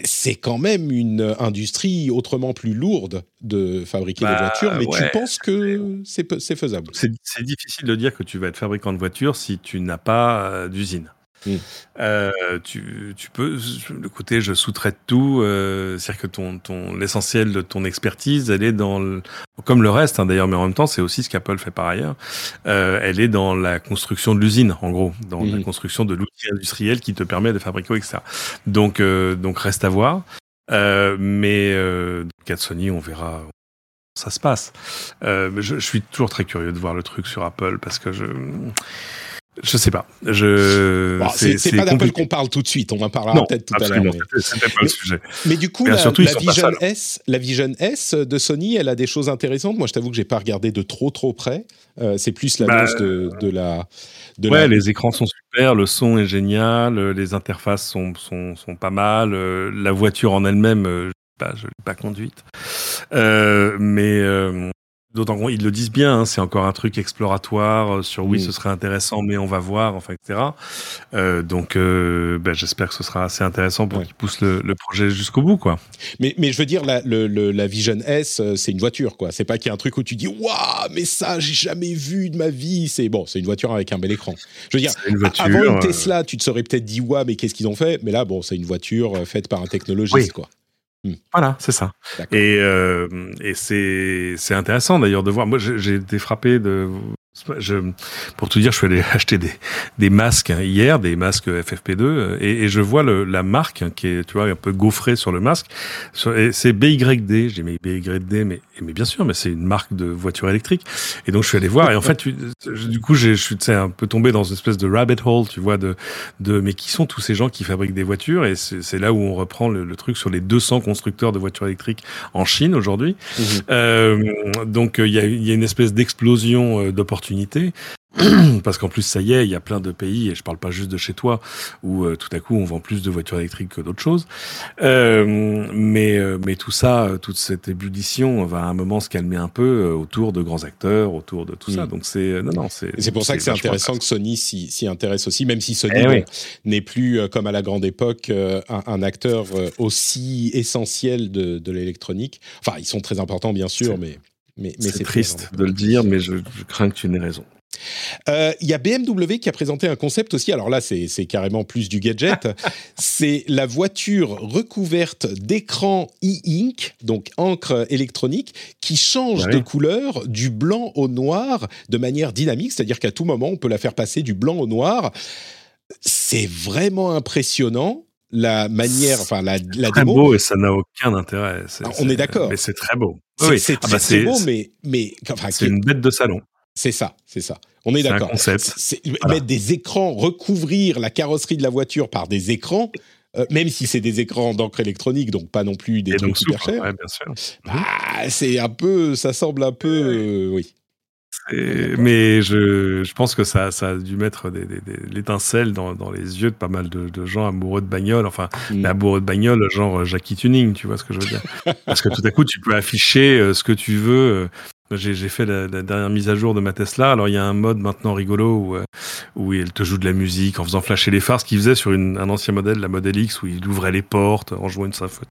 C'est quand même une industrie autrement plus lourde de fabriquer des bah, voitures, mais tu penses que c'est faisable? C'est difficile de dire que tu vas être fabricant de voitures si tu n'as pas euh, d'usine. Mm. Euh, tu, tu, peux, le côté je sous-traite tout, euh, c'est-à-dire que ton, ton, l'essentiel de ton expertise, elle est dans, le, comme le reste hein, d'ailleurs, mais en même temps, c'est aussi ce qu'Apple fait par ailleurs, euh, elle est dans la construction de l'usine, en gros, dans la mm. construction de l'outil industriel qui te permet de fabriquer, etc. Donc, euh, donc reste à voir. Euh, mais euh, cas de Sony, on verra ça se passe. Euh, je, je, suis toujours très curieux de voir le truc sur Apple parce que je je sais pas. Je. c'est pas d'Apple qu'on parle tout de suite. On en parlera peut-être tout à l'heure. Mais... C'était pas le sujet. Mais du coup, la, surtout, la Vision S, la Vision S de Sony, elle a des choses intéressantes. Moi, je t'avoue que j'ai pas regardé de trop trop près. Euh, c'est plus l'annonce bah, de, de, la. De ouais, les écrans sont super, le son est génial, les interfaces sont sont, sont pas mal, euh, la voiture en elle-même. Euh, bah, je l'ai pas conduite, euh, mais euh, D'autant qu'ils le disent bien, hein, c'est encore un truc exploratoire euh, sur oui, ce serait intéressant, mais on va voir, enfin, etc. Euh, donc, euh, ben, j'espère que ce sera assez intéressant pour qu'ils poussent le, le, projet jusqu'au bout, quoi. Mais, mais je veux dire, la, le, la Vision S, c'est une voiture, quoi. C'est pas qu'il y a un truc où tu dis, waouh, mais ça, j'ai jamais vu de ma vie. C'est bon, c'est une voiture avec un bel écran. Je veux dire, une voiture, avant une Tesla, tu te serais peut-être dit, waouh, mais qu'est-ce qu'ils ont fait Mais là, bon, c'est une voiture faite par un technologiste, quoi. Hmm. Voilà, c'est ça. Et, euh, et c'est intéressant d'ailleurs de voir. Moi, j'ai été frappé de je, pour tout dire, je suis allé acheter des, des masques hier, des masques FFP2, et, et je vois le, la marque qui est, tu vois, un peu gaufrée sur le masque. C'est BYD. J'ai mis BYD, mais, mais bien sûr, mais c'est une marque de voiture électrique. Et donc je suis allé voir, et en fait, tu, du coup, je suis un peu tombé dans une espèce de rabbit hole, tu vois, de, de mais qui sont tous ces gens qui fabriquent des voitures Et c'est là où on reprend le, le, truc sur les 200 constructeurs de voitures électriques en Chine aujourd'hui. Mmh. Euh, donc il y a, y a une espèce d'explosion euh, parce qu'en plus ça y est, il y a plein de pays et je parle pas juste de chez toi où euh, tout à coup on vend plus de voitures électriques que d'autres choses. Euh, mais euh, mais tout ça, toute cette ébullition va à un moment se calmer un peu autour de grands acteurs, autour de tout ça. Mm. Donc c'est non non c'est. C'est pour ça que c'est intéressant que Sony s'y intéresse aussi, même si Sony eh n'est plus comme à la grande époque un, un acteur aussi essentiel de, de l'électronique. Enfin ils sont très importants bien sûr, mais mais, c'est triste de le dire, mais je, crains que tu n'aies raison. Euh, il y a BMW qui a présenté un concept aussi. Alors là, c'est carrément plus du gadget. c'est la voiture recouverte d'écran e-ink, donc encre électronique, qui change de couleur du blanc au noir de manière dynamique. C'est-à-dire qu'à tout moment, on peut la faire passer du blanc au noir. C'est vraiment impressionnant la manière, enfin la, la très beau et ça n'a aucun intérêt. Ah, on est, d'accord. Mais c'est très beau. C'est ah bah très, beau, mais mais enfin, c'est une bête de salon. C'est ça, c'est ça. On est, d'accord. C'est mettre des écrans, recouvrir la carrosserie de la voiture par des écrans. Euh, même si c'est des écrans d'encre électronique, donc pas non plus des trucs super chers. Ouais, bien sûr. Bah, c'est un peu, ça semble un peu, euh, oui. Mais je, je, pense que ça, ça a dû mettre des, des, l'étincelle dans, dans, les yeux de pas mal de, de gens amoureux de bagnole, enfin, mm. amoureux de bagnole, genre Jackie Tuning, tu vois ce que je veux dire Parce que tout à coup, tu peux afficher euh, ce que tu veux. J'ai fait la, la, dernière mise à jour de ma Tesla. Alors il y a un mode maintenant rigolo où, euh, où elle te joue de la musique en faisant flasher les phares, ce qu'il faisait sur une, un ancien modèle, la Model X, où il ouvrait les portes en jouant une symphonie,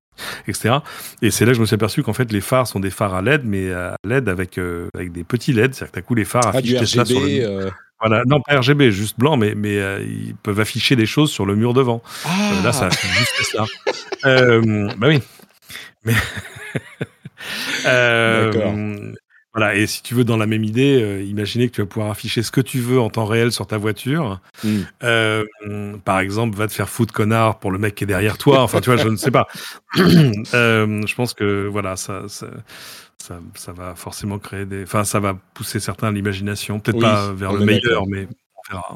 etc. Et c'est là que je me suis aperçu qu'en fait les phares sont des phares à LED, mais à LED avec euh, avec des petits LED, c'est-à-dire que t'as coup les phares ah, affichent Tesla sur le euh... Voilà, non pas RGB, juste blanc, mais mais euh, ils peuvent afficher des choses sur le mur devant. Ah. là, ça affiche juste ça. euh, bah oui, mais. D'accord. Voilà, et si tu veux, dans la même idée, euh, imaginez que tu vas pouvoir afficher ce que tu veux en temps réel sur ta voiture. Mm. Euh, par exemple, va te faire foutre connard pour le mec qui est derrière toi. Enfin, tu vois, je ne sais pas. euh, je pense que voilà, ça, ça, ça, ça, va forcément créer des. Enfin, ça va pousser certains à l'imagination. Peut-être Oui, pas vers le meilleur, mais on verra.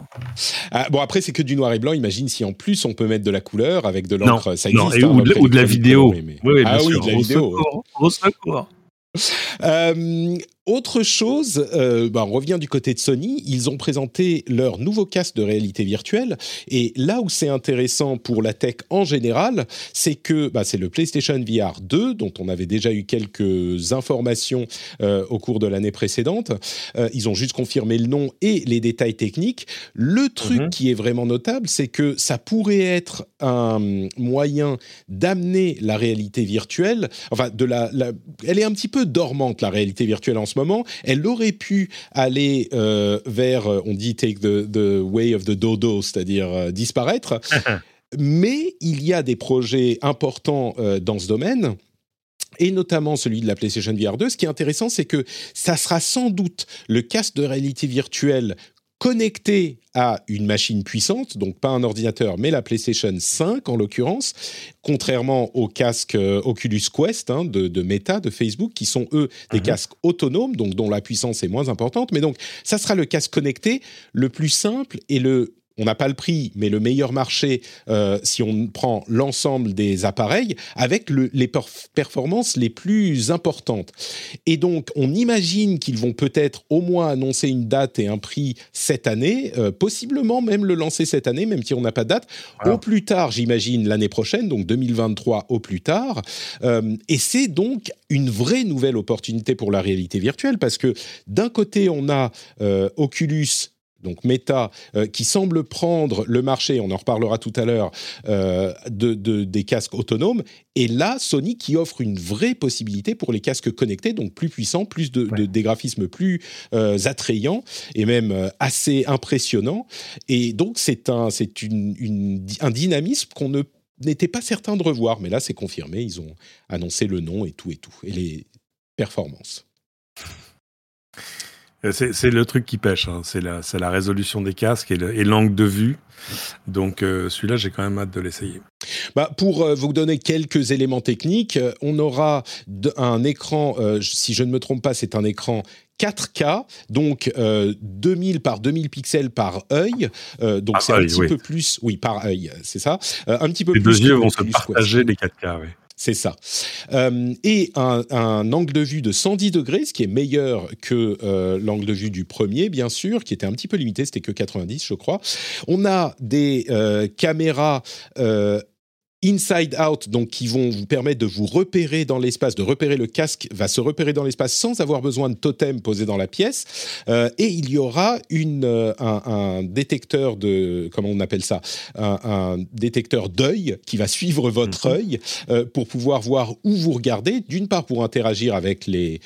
Ah, bon, après, c'est que du noir et blanc. Imagine si en plus on peut mettre de la couleur avec de l'encre. Ça non, existe. et hein, ou, de, ou la vidéo. mais- Oui, oui, ah oui, de la Au vidéo. secours, au secours. Euh, autre chose, euh, bah, on revient du côté de Sony. Ils ont présenté leur nouveau casque de réalité virtuelle. Et là où c'est intéressant pour la tech en général, c'est que bah, c'est le PlayStation VR 2, dont on avait déjà eu quelques informations euh, au cours de l'année précédente. Euh, ils ont juste confirmé le nom et les détails techniques. Le truc Mhm. qui est vraiment notable, c'est que ça pourrait être un moyen d'amener la réalité virtuelle, enfin de la, la- elle est un petit peu dormante la réalité virtuelle en ce moment. Elle aurait pu aller euh, vers, euh, on dit take the, the way of the dodo, c'est-à-dire euh, disparaître. Mais il y a des projets importants euh, dans ce domaine. Et notamment celui de la PlayStation VR 2. Ce qui est intéressant, c'est que ça sera sans doute le casque de réalité virtuelle connecté à une machine puissante, donc pas un ordinateur, mais la PlayStation 5 en l'occurrence, contrairement aux casques euh, Oculus Quest hein, de, de Meta, de Facebook, qui sont eux des Mhm. casques autonomes, donc dont la puissance est moins importante. Mais donc, ça sera le casque connecté le plus simple et le on n'a pas le prix, mais le meilleur marché euh, si on prend l'ensemble des appareils avec le- les perf- performances les plus importantes. Et donc, on imagine qu'ils vont peut-être au moins annoncer une date et un prix cette année, euh, possiblement même le lancer cette année, même si on n'a pas de date. Voilà. Au plus tard, j'imagine l'année prochaine, donc 2023 au plus tard. Euh, et c'est donc une vraie nouvelle opportunité pour la réalité virtuelle parce que d'un côté, on a Oculus. Donc Meta, euh, qui semble prendre le marché, on en reparlera tout à l'heure, euh, de, de- des casques autonomes. Et là, Sony qui offre une vraie possibilité pour les casques connectés, donc plus puissants, plus de, de- des graphismes plus euh, attrayants et même assez impressionnants. Et donc c'est un, c'est une, une- un dynamisme qu'on ne n'était pas certain de revoir, mais là c'est confirmé. Ils ont annoncé le nom et tout et tout et les performances. Euh, C'est le truc qui pêche, hein. c'est la, la résolution des casques et le- et l'angle de vue. Donc euh, celui-là, j'ai quand même hâte de l'essayer. Bah, pour euh, vous donner quelques éléments techniques, euh, on aura un écran, euh, si je ne me trompe pas, c'est un écran 4K, donc euh, 2000 par 2000 pixels par œil, euh, donc Par c'est un petit oui. peu plus, oui, par œil, c'est ça, Euh, un petit peu Les plus. deux que yeux vont se partager les 4K, oui. C'est ça. Euh, et un, angle de vue de 110 degrés, ce qui est meilleur que euh, l'angle de vue du premier, bien sûr, qui était un petit peu limité, c'était que 90, je crois. On a des euh, caméras inside out, donc qui vont vous permettre de vous repérer dans l'espace, de repérer le casque, va se repérer dans l'espace sans avoir besoin de totem posé dans la pièce. Euh, et il y aura une, euh, un, un détecteur de, comment on appelle ça, un, un détecteur d'œil qui va suivre votre Mhm. œil euh, pour pouvoir voir où vous regardez, d'une part pour interagir avec les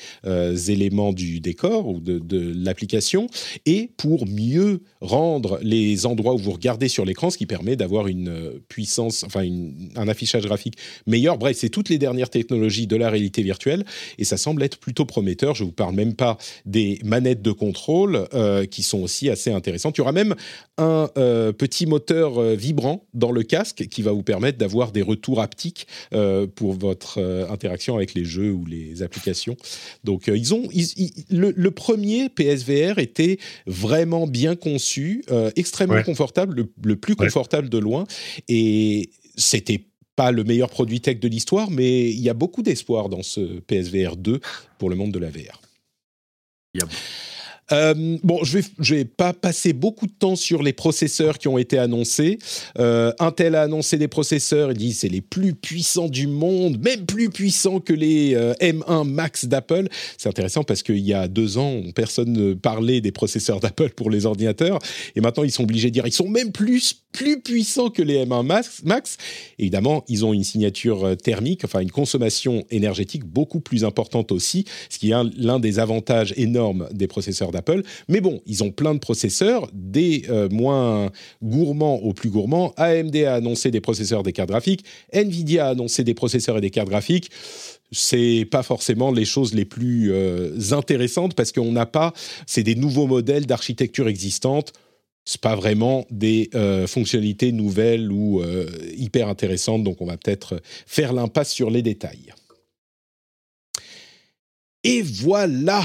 éléments du décor ou de, de l'application, et pour mieux rendre les endroits où vous regardez sur l'écran, ce qui permet d'avoir une puissance, enfin une- un affichage graphique meilleur. Bref, c'est toutes les dernières technologies de la réalité virtuelle, et ça semble être plutôt prometteur. Je vous parle même pas des manettes de contrôle euh, qui sont aussi assez intéressantes. Il y aura même un euh, petit moteur euh, vibrant dans le casque qui va vous permettre d'avoir des retours haptiques pour votre interaction avec les jeux ou les applications. Donc ils ont ils- ils- le, le premier PSVR était vraiment bien conçu, extrêmement Ouais. confortable, le, le plus Ouais. confortable de loin, et c'était pas le meilleur produit tech de l'histoire, mais il y a beaucoup d'espoir dans ce PSVR 2 pour le monde de la VR. Yep. Euh, bon, je vais, je vais pas passer beaucoup de temps sur les processeurs qui ont été annoncés. Euh, Intel a annoncé des processeurs, il dit c'est les plus puissants du monde, même plus puissants que les euh, M1 Max d'Apple. C'est intéressant parce qu'il y a deux ans, personne ne parlait des processeurs d'Apple pour les ordinateurs, et maintenant ils sont obligés de dire ils sont même plus plus puissants que les M1 Max. Évidemment, ils ont une signature euh, thermique, enfin une consommation énergétique beaucoup plus importante aussi, ce qui est l'un des avantages énormes des processeurs d'Apple. Mais bon, ils ont plein de processeurs, des euh, moins gourmands aux plus gourmands. AMD a annoncé des processeurs des cartes graphiques, Nvidia a annoncé des processeurs et des cartes graphiques c'est pas forcément les choses les plus euh, intéressantes parce qu'on n'a pas, c'est des nouveaux modèles d'architecture existantes. C'est pas vraiment des euh, fonctionnalités nouvelles ou hyper intéressantes, donc on va peut-être faire l'impasse sur les détails. Et voilà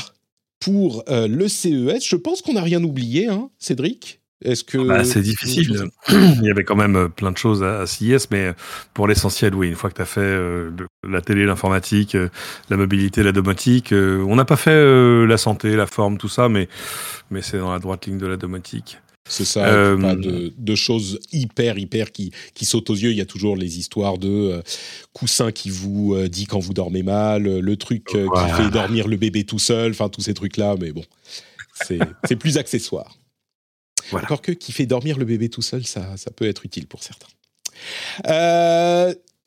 pour euh, le CES. Je pense qu'on n'a rien oublié, hein, Cédric est-ce que bah, c'est difficile Il y avait quand même euh, plein de choses à, CES, mais pour l'essentiel, oui. Une fois que tu as fait euh, la télé, l'informatique, la mobilité, la domotique, on n'a pas fait la santé, la forme, tout ça, mais mais c'est dans la droite ligne de la domotique. C'est ça, euh, pas de, choses hyper, hyper qui, qui sautent aux yeux. Il y a toujours les histoires de euh, coussin qui vous euh, dit quand vous dormez mal, le truc qui fait dormir le bébé tout seul, enfin tous ces trucs-là, mais bon, c'est plus accessoire. Voilà. Encore que qui fait dormir le bébé tout seul, ça, ça peut être utile pour certains.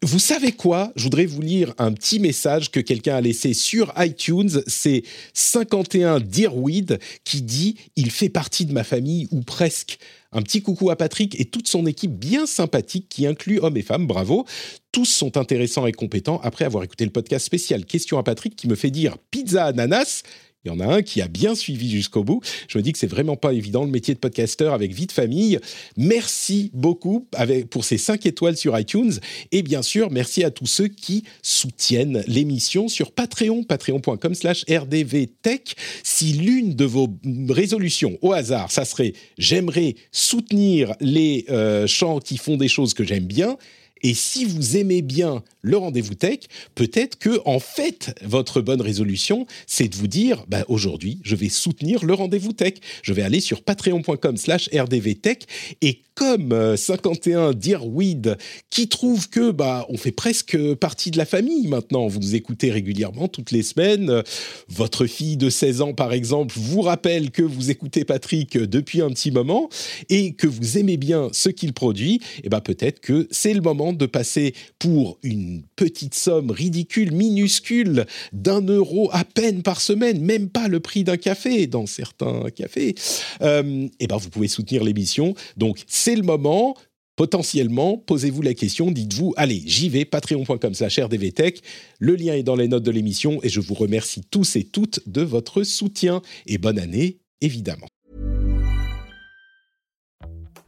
Vous savez quoi? Je voudrais vous lire un petit message que quelqu'un a laissé sur iTunes. C'est 51 Dearweed qui dit Il fait partie de ma famille ou presque. Un petit coucou à Patrick et toute son équipe bien sympathique qui inclut hommes et femmes. Bravo. Tous sont intéressants et compétents après avoir écouté le podcast spécial Question à Patrick qui me fait dire pizza ananas. Il y en a un qui a bien suivi jusqu'au bout. Je me dis que c'est vraiment pas évident le métier de podcasteur avec vie de famille. Merci beaucoup pour ces 5 étoiles sur iTunes. Et bien sûr, merci à tous ceux qui soutiennent l'émission sur Patreon, patreon.com slash rdvtech. Si l'une de vos résolutions, au hasard, ça serait j'aimerais soutenir les euh, chants qui font des choses que j'aime bien, et si vous aimez bien le rendez-vous tech, peut-être que en fait votre bonne résolution, c'est de vous dire bah, aujourd'hui, je vais soutenir le rendez-vous tech. Je vais aller sur patreon.com/rdvtech et comme 51 euh, Dearweed qui trouve que bah on fait presque partie de la famille maintenant. Vous nous écoutez régulièrement toutes les semaines. Votre fille de 16 ans par exemple vous rappelle que vous écoutez Patrick depuis un petit moment et que vous aimez bien ce qu'il produit. Et ben peut-être que c'est le moment de passer pour une petite somme ridicule, minuscule, d'un euro à peine par semaine, même pas le prix d'un café dans certains cafés, euh, et ben vous pouvez soutenir l'émission. Donc c'est le moment. Potentiellement, posez-vous la question, dites-vous, allez, j'y vais, patreon.com slash rdvtech, le lien est dans les notes de l'émission et je vous remercie tous et toutes de votre soutien et bonne année, évidemment.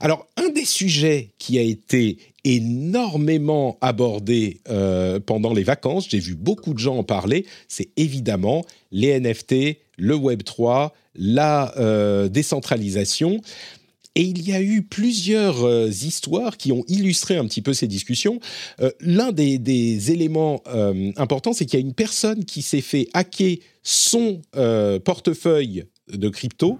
Alors, un des sujets qui a été énormément abordé euh, pendant les vacances, j'ai vu beaucoup de gens en parler, c'est évidemment les NFT, le Web 3, la euh, décentralisation. Et il y a eu plusieurs euh, histoires qui ont illustré un petit peu ces discussions. L'un des, éléments importants, c'est qu'il y a une personne qui s'est fait hacker son portefeuille de crypto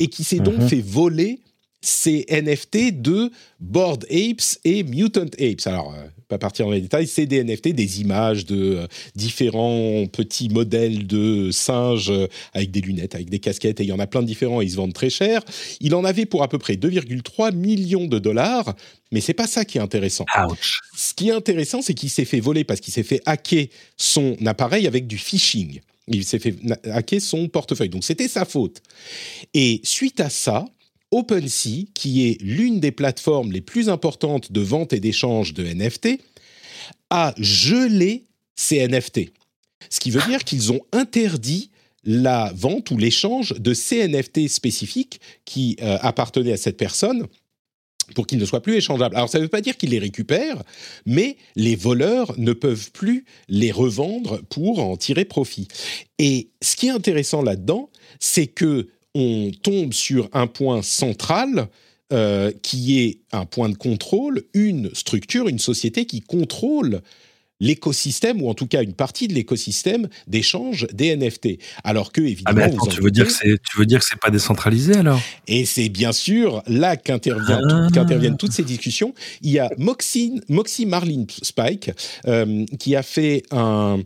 et qui s'est donc mhm. fait voler ces NFT de Bored Apes et Mutant Apes. Alors, pas partir dans les détails, c'est des NFT, des images de différents petits modèles de singes avec des lunettes, avec des casquettes, et il y en a plein de différents et ils se vendent très cher. Il en avait pour à peu près 2,3 millions de dollars, mais c'est pas ça qui est intéressant. Ce qui est intéressant, c'est qu'il s'est fait voler parce qu'il s'est fait hacker son appareil avec du phishing. Il s'est fait hacker son portefeuille. Donc c'était sa faute. Et suite à ça, OpenSea, qui est l'une des plateformes les plus importantes de vente et d'échange de NFT, a gelé ces NFT. Ce qui veut dire qu'ils ont interdit la vente ou l'échange de ces NFT spécifiques qui euh, appartenaient à cette personne pour qu'ils ne soient plus échangeables. Alors ça ne veut pas dire qu'ils les récupèrent, mais les voleurs ne peuvent plus les revendre pour en tirer profit. Et ce qui est intéressant là-dedans, c'est que on tombe sur un point central euh, qui est un point de contrôle, une structure, une société qui contrôle l'écosystème, ou en tout cas une partie de l'écosystème d'échange des NFT. Alors que, évidemment... Ah mais attends, tu, veux dire que tu veux dire que c'est pas décentralisé alors? Et c'est bien sûr là qu'interviennent ah. qu'interviennent toutes ces discussions. Il y a Moxie, Moxie Marlin Spike euh, qui a fait un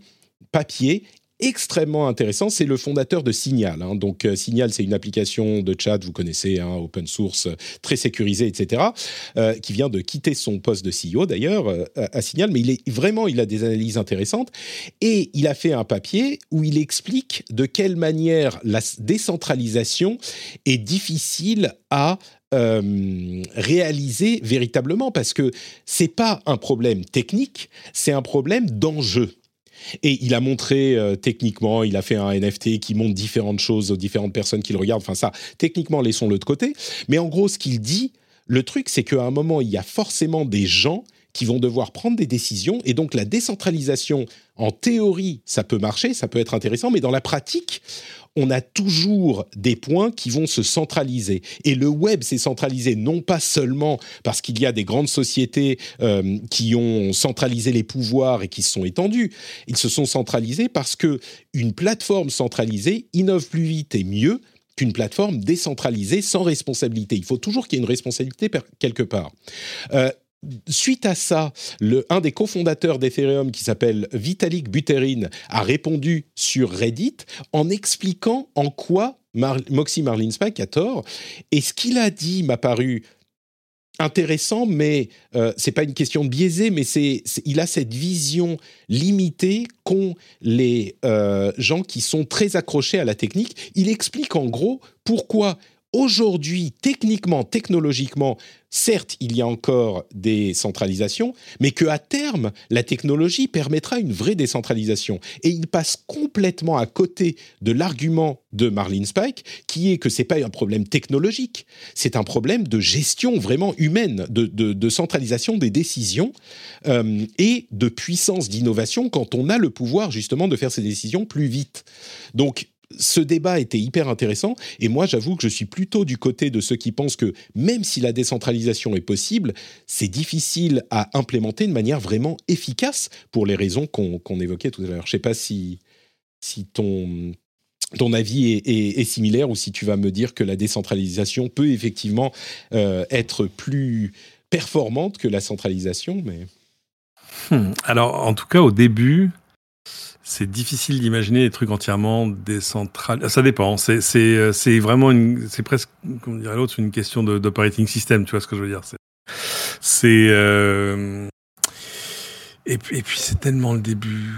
papier extrêmement intéressant. C'est le fondateur de Signal. Hein. Donc euh, Signal, c'est une application de chat, vous connaissez, hein, open source, très sécurisée, etc., euh, qui vient de quitter son poste de CEO d'ailleurs euh, à, Signal. Mais il est vraiment, il a des analyses intéressantes et il a fait un papier où il explique de quelle manière la décentralisation est difficile à réaliser véritablement parce que c'est pas un problème technique, c'est un problème d'enjeu. Et il a montré euh, techniquement, il a fait un NFT qui montre différentes choses aux différentes personnes qui le regardent. Enfin ça, techniquement, laissons-le de côté. Mais en gros, ce qu'il dit, le truc, c'est qu'à un moment, il y a forcément des gens qui vont devoir prendre des décisions. Et donc la décentralisation, en théorie, ça peut marcher, ça peut être intéressant, mais dans la pratique, on a toujours des points qui vont se centraliser. Et le web s'est centralisé non pas seulement parce qu'il y a des grandes sociétés euh, qui ont centralisé les pouvoirs et qui se sont étendues. Ils se sont centralisés parce que une plateforme centralisée innove plus vite et mieux qu'une plateforme décentralisée sans responsabilité. Il faut toujours qu'il y ait une responsabilité quelque part. Euh, suite à ça, un des cofondateurs d'Ethereum, qui s'appelle Vitalik Buterin, a répondu sur Reddit en expliquant en quoi Moxie Marlin Spike a tort. Et ce qu'il a dit m'a paru intéressant, mais euh, c'est pas une question de biaisé, mais c'est, il a cette vision limitée qu'ont les euh, gens qui sont très accrochés à la technique. Il explique en gros pourquoi aujourd'hui, techniquement, technologiquement, certes, il y a encore des centralisations, mais qu'à terme, la technologie permettra une vraie décentralisation. Et il passe complètement à côté de l'argument de Marlene Spike, qui est que c'est pas un problème technologique, c'est un problème de gestion vraiment humaine, de, centralisation des décisions euh, et de puissance d'innovation quand on a le pouvoir justement de faire ces décisions plus vite. Donc, ce débat était hyper intéressant et moi j'avoue que je suis plutôt du côté de ceux qui pensent que même si la décentralisation est possible, c'est difficile à implémenter de manière vraiment efficace pour les raisons qu'on évoquait tout à l'heure. Je ne sais pas si, ton, ton avis est, similaire ou si tu vas me dire que la décentralisation peut effectivement euh, être plus performante que la centralisation, mais... Hmm. Alors en tout cas au début, c'est difficile d'imaginer des trucs entièrement décentralisés. Ça dépend. C'est c'est c'est vraiment une c'est presque comme dirait l'autre une question d'operating system. Tu vois ce que je veux dire C'est c'est euh... et puis et puis c'est tellement le début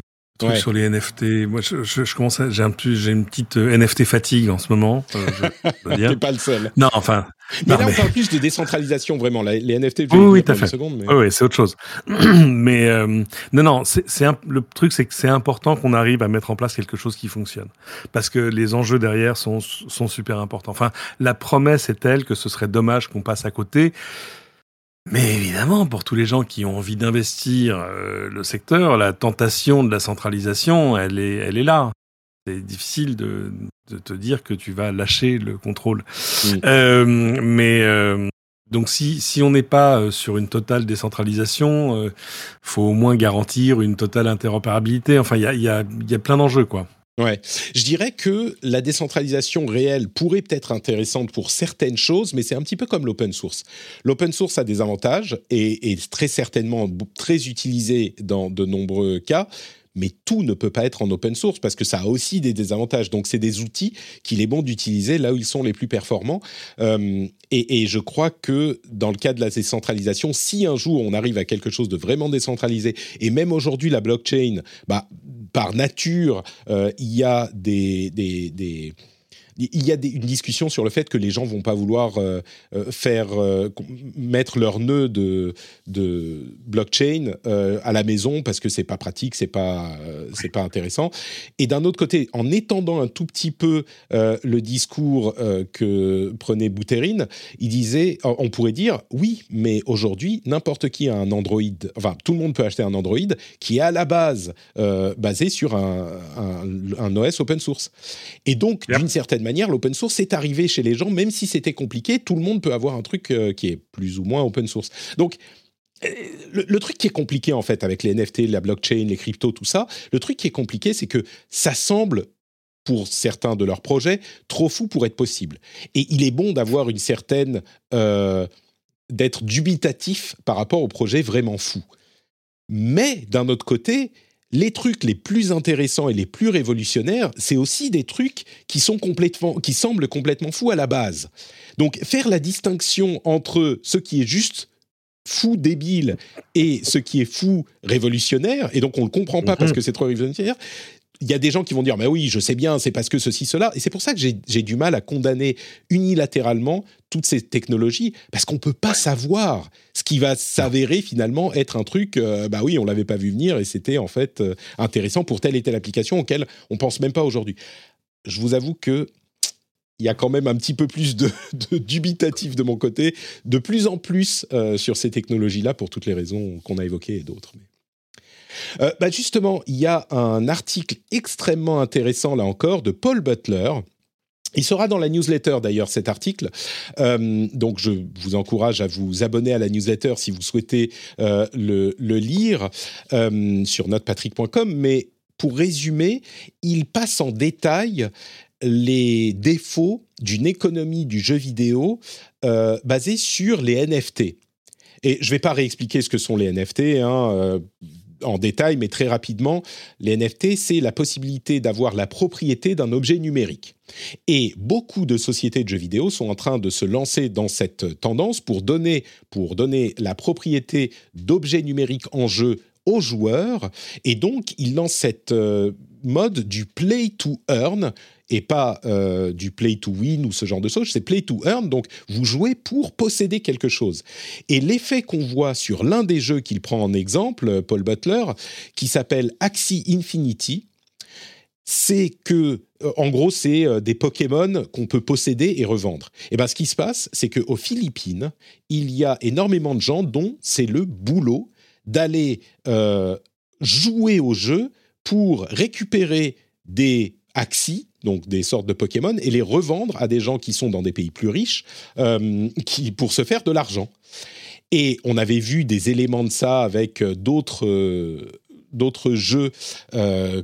sur les NFT. Moi, je, je, commence j'ai un j'ai une petite euh, NFT fatigue en ce moment. Euh, je, pas le seul. Non, enfin. Mais là, on parle plus de décentralisation, vraiment. Les NFT, je oui, oui, Seconde, mais... Oui, c'est autre chose. mais euh, non, non, c'est le truc, c'est que c'est important qu'on arrive à mettre en place quelque chose qui fonctionne, parce que les enjeux derrière sont sont super importants. Enfin, la promesse est telle que ce serait dommage qu'on passe à côté. Mais évidemment, pour tous les gens qui ont envie d'investir euh, le secteur, la tentation de la centralisation, elle est, elle est là. C'est difficile de, de, te dire que tu vas lâcher le contrôle. Euh, mais euh, donc si, si on n'est pas euh, sur une totale décentralisation, euh, faut au moins garantir une totale interopérabilité. Enfin, il y a, y, a, y a plein d'enjeux, quoi. Ouais, je dirais que la décentralisation réelle pourrait peut-être intéressante pour certaines choses, mais c'est un petit peu comme l'open source. L'open source a des avantages et est très certainement très utilisé dans de nombreux cas, mais tout ne peut pas être en open source parce que ça a aussi des désavantages. Donc, c'est des outils qu'il est bon d'utiliser là où ils sont les plus performants. Euh, et, je crois que dans le cas de la décentralisation, si un jour on arrive à quelque chose de vraiment décentralisé, et même aujourd'hui la blockchain, bah, par nature, euh, il y a des, des il y a une discussion sur le fait que les gens vont pas vouloir euh, euh, faire euh, mettre leur nœud de, de blockchain à la maison parce que c'est pas pratique, c'est pas c'est pas intéressant. Et d'un autre côté, en étendant un tout petit peu le discours que prenait Bouterine, il disait, on pourrait dire, oui, mais aujourd'hui, n'importe qui a un Android, enfin tout le monde peut acheter un Android qui est à la base basé sur un, un, OS open source. Et donc, d'une certaine manière l'open source est arrivé chez les gens, même si c'était compliqué, tout le monde peut avoir un truc euh, qui est plus ou moins open source. Donc, euh, le, truc qui est compliqué en fait avec les NFT, la blockchain, les cryptos, tout ça, le truc qui est compliqué, c'est que ça semble pour certains de leurs projets trop fou pour être possible. Et il est bon d'avoir une certaine euh, d'être dubitatif par rapport au projet vraiment fou. Mais d'un autre côté, les trucs les plus intéressants et les plus révolutionnaires, c'est aussi des trucs qui sont complètement, qui semblent complètement fous à la base. Donc faire la distinction entre ce qui est juste fou débile et ce qui est fou révolutionnaire, et donc on le comprend pas parce mhm. que c'est trop révolutionnaire, il y a des gens qui vont dire, mais oui, je sais bien, c'est parce que ceci, cela. Et c'est pour ça que j'ai du mal à condamner unilatéralement toutes ces technologies, parce qu'on ne peut pas savoir ce qui va s'avérer finalement être un truc, euh, bah oui, on l'avait pas vu venir et c'était en fait euh, intéressant pour telle et telle application auquel on pense même pas aujourd'hui. Je vous avoue que il y a quand même un petit peu plus de, dubitatif de mon côté, de plus en plus euh, sur ces technologies-là pour toutes les raisons qu'on a évoquées et d'autres. Euh, bah, justement, il y a un article extrêmement intéressant, là encore, de Paul Butler. Il sera dans la newsletter d'ailleurs cet article, euh, donc je vous encourage à vous abonner à la newsletter si vous souhaitez euh, le, lire sur notepatrick.com. Mais pour résumer, il passe en détail les défauts d'une économie du jeu vidéo basée sur les NFT. Et je ne vais pas réexpliquer ce que sont les NFT. Hein, en détail, mais très rapidement, les NFT, c'est la possibilité d'avoir la propriété d'un objet numérique. Et beaucoup de sociétés de jeux vidéo sont en train de se lancer dans cette tendance pour donner, pour donner la propriété d'objets numériques en jeu aux joueurs. Et donc, ils lancent cette euh, mode du play to earn et pas euh, du play to win ou ce genre de choses, c'est play to earn, donc vous jouez pour posséder quelque chose. Et l'effet qu'on voit sur l'un des jeux qu'il prend en exemple, Paul Butler, qui s'appelle Axie Infinity, c'est que, euh, en gros, c'est euh, des Pokémon qu'on peut posséder et revendre. Et bien, ce qui se passe, c'est qu'aux Philippines, il y a énormément de gens dont c'est le boulot d'aller jouer au jeu pour récupérer des Axie, donc des sortes de Pokémon, et les revendre à des gens qui sont dans des pays plus riches euh, qui, pour se faire de l'argent. Et on avait vu des éléments de ça avec euh, d'autres euh, d'autres jeux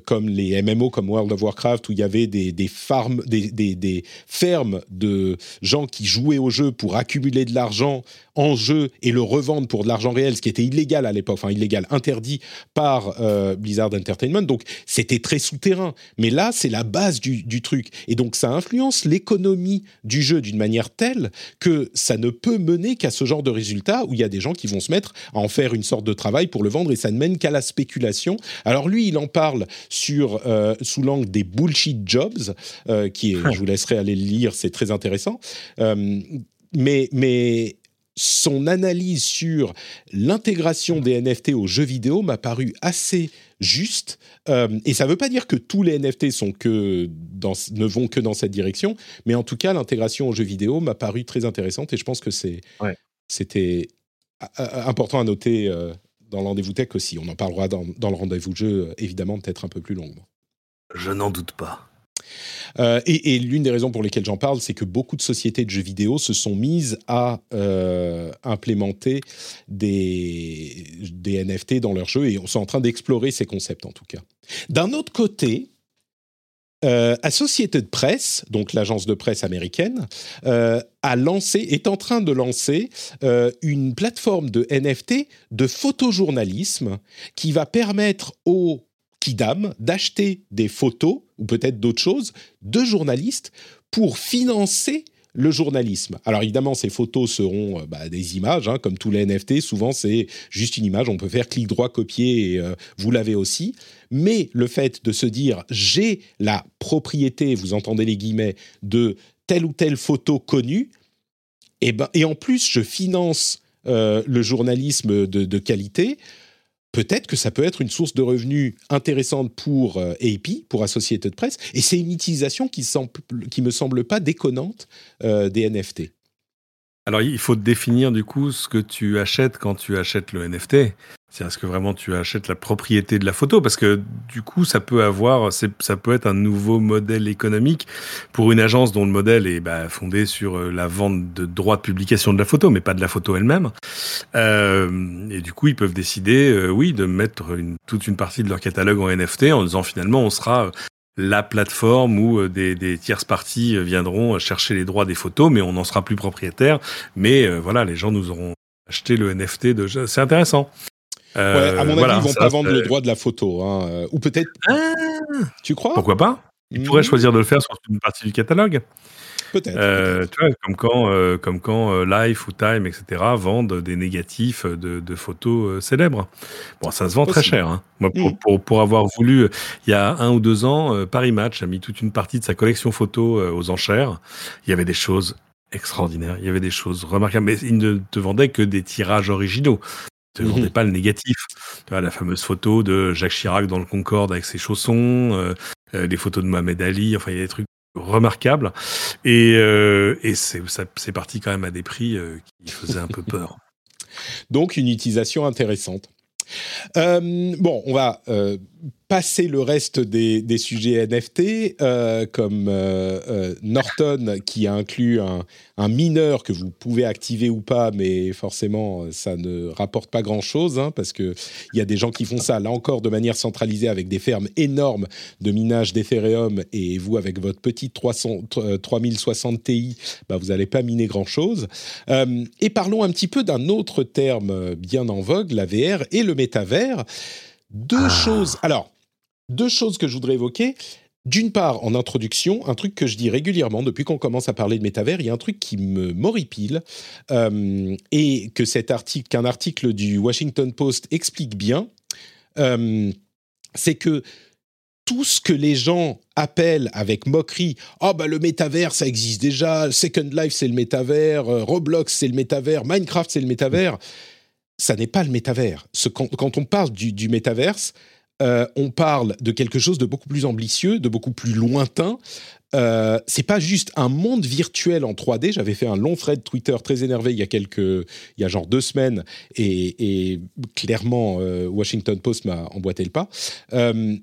comme les MMO, comme World of Warcraft, où il y avait des, fermes de gens qui jouaient au jeu pour accumuler de l'argent en jeu et le revendre pour de l'argent réel, ce qui était illégal à l'époque, enfin illégal, interdit par euh, Blizzard Entertainment. Donc c'était très souterrain. Mais là, c'est la base du, du, truc. Et donc ça influence l'économie du jeu d'une manière telle que ça ne peut mener qu'à ce genre de résultat où il y a des gens qui vont se mettre à en faire une sorte de travail pour le vendre et ça ne mène qu'à la spéculation. Alors lui, il en parle sur, euh, sous l'angle des bullshit jobs, euh, qui est, je vous laisserai aller le lire, c'est très intéressant. mais, mais son analyse sur l'intégration des NFT aux jeux vidéo m'a paru assez juste. Euh, et ça ne veut pas dire que tous les NFT sont que dans, ne vont que dans cette direction, mais en tout cas, l'intégration aux jeux vidéo m'a paru très intéressante et je pense que c'est, c'était important à noter euh, dans le rendez-vous tech aussi. On en parlera dans, dans le rendez-vous jeu, évidemment, peut-être un peu plus longuement. Je n'en doute pas. Euh, et, l'une des raisons pour lesquelles j'en parle, c'est que beaucoup de sociétés de jeux vidéo se sont mises à euh, implémenter des, NFT dans leurs jeux et sont en train d'explorer ces concepts en tout cas. D'un autre côté, euh, Associated Press, donc l'agence de presse américaine, euh, a lancé, est en train de lancer une plateforme de NFT de photojournalisme qui va permettre aux d'acheter des photos ou peut-être d'autres choses de journalistes pour financer le journalisme. Alors évidemment, ces photos seront euh, bah, des images, hein, comme tous les NFT. Souvent, c'est juste une image. On peut faire clic droit, copier, et euh, vous l'avez aussi. Mais le fait de se dire, j'ai la propriété, vous entendez les guillemets, de telle ou telle photo connue, et, ben, et en plus, je finance euh, le journalisme de qualité peut-être que ça peut être une source de revenus intéressante pour euh, AP, pour Associated Press, et c'est une utilisation qui, qui me semble pas déconnante euh, des NFT. Alors, il faut définir du coup ce que tu achètes quand tu achètes le NFT. C'est est-ce que vraiment tu achètes la propriété de la photo? Parce que du coup, ça peut avoir, ça peut être un nouveau modèle économique pour une agence dont le modèle est bah, fondé sur euh, la vente de droits de publication de la photo, mais pas de la photo elle-même. Euh, et du coup, ils peuvent décider, euh, oui, de mettre toute une partie de leur catalogue en NFT en disant finalement, on sera la plateforme où euh, des, des tierces parties euh, viendront chercher les droits des photos, mais on n'en sera plus propriétaire. Mais euh, voilà, les gens nous auront acheté le NFT de. C'est intéressant. Euh, ouais, à mon avis, ils vont pas vendre le droit de la photo, hein. ou peut-être. Ah, tu crois? Pourquoi pas? Ils pourraient mmh. choisir de le faire sur une partie du catalogue. Peut-être. Euh, comme quand, euh, comme quand euh, Life ou Time, etc., vendent des négatifs de, de photos célèbres. Bon, ça se vend très cher. Hein. Moi, pour, pour, pour, avoir voulu, il y a un ou deux ans, Paris Match a mis toute une partie de sa collection photo aux enchères. Il y avait des choses extraordinaires. Il y avait des choses remarquables. Mais ils ne te vendaient que des tirages originaux ne te vendais mm-hmm. pas le négatif. Tu vois, la fameuse photo de Jacques Chirac dans le Concorde avec ses chaussons, euh, des photos de Mohamed Ali, enfin il y a des trucs remarquable. Et, euh, et c'est, c'est parti quand même à des prix euh, qui faisaient un peu peur. Donc une utilisation intéressante. Euh, bon, on va passer le reste des, des sujets NFT, euh, comme euh, euh, Norton qui a inclus un, un, mineur que vous pouvez activer ou pas, mais forcément ça ne rapporte pas grand-chose, hein, parce qu'il y a des gens qui font ça, là encore, de manière centralisée avec des fermes énormes de minage d'Ethereum, et vous, avec votre petite 300, 3060 Ti, bah, vous n'allez pas miner grand-chose. et parlons un petit peu d'un autre terme bien en vogue, la VR et le métavers. Deux ah. choses. Alors, deux choses que je voudrais évoquer. D'une part, en introduction, un truc que je dis régulièrement depuis qu'on commence à parler de métavers, il y a un truc qui me m'horripile euh, et que cet article, qu'un article du Washington Post explique bien, euh, c'est que tout ce que les gens appellent avec moquerie, oh bah le métavers ça existe déjà, Second Life c'est le métavers, euh, Roblox c'est le métavers, Minecraft c'est le métavers, ça n'est pas le métavers. Quand, on parle du, du métaverse, euh, on parle de quelque chose de beaucoup plus ambitieux, de beaucoup plus lointain. Euh, c'est pas juste un monde virtuel en 3D. J'avais fait un long thread Twitter très énervé il y a quelques, il y a genre deux semaines, et, clairement euh, Washington Post m'a emboîté le pas. Euh,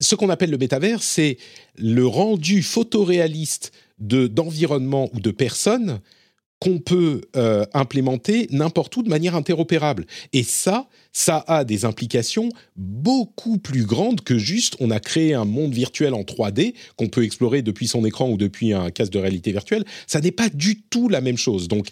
ce qu'on appelle le métavers, c'est le rendu photoréaliste de d'environnement ou de personnes qu'on peut euh, implémenter n'importe où de manière interopérable. Et ça, ça a des implications beaucoup plus grandes que juste on a créé un monde virtuel en 3D qu'on peut explorer depuis son écran ou depuis un casque de réalité virtuelle. Ça n'est pas du tout la même chose. Donc,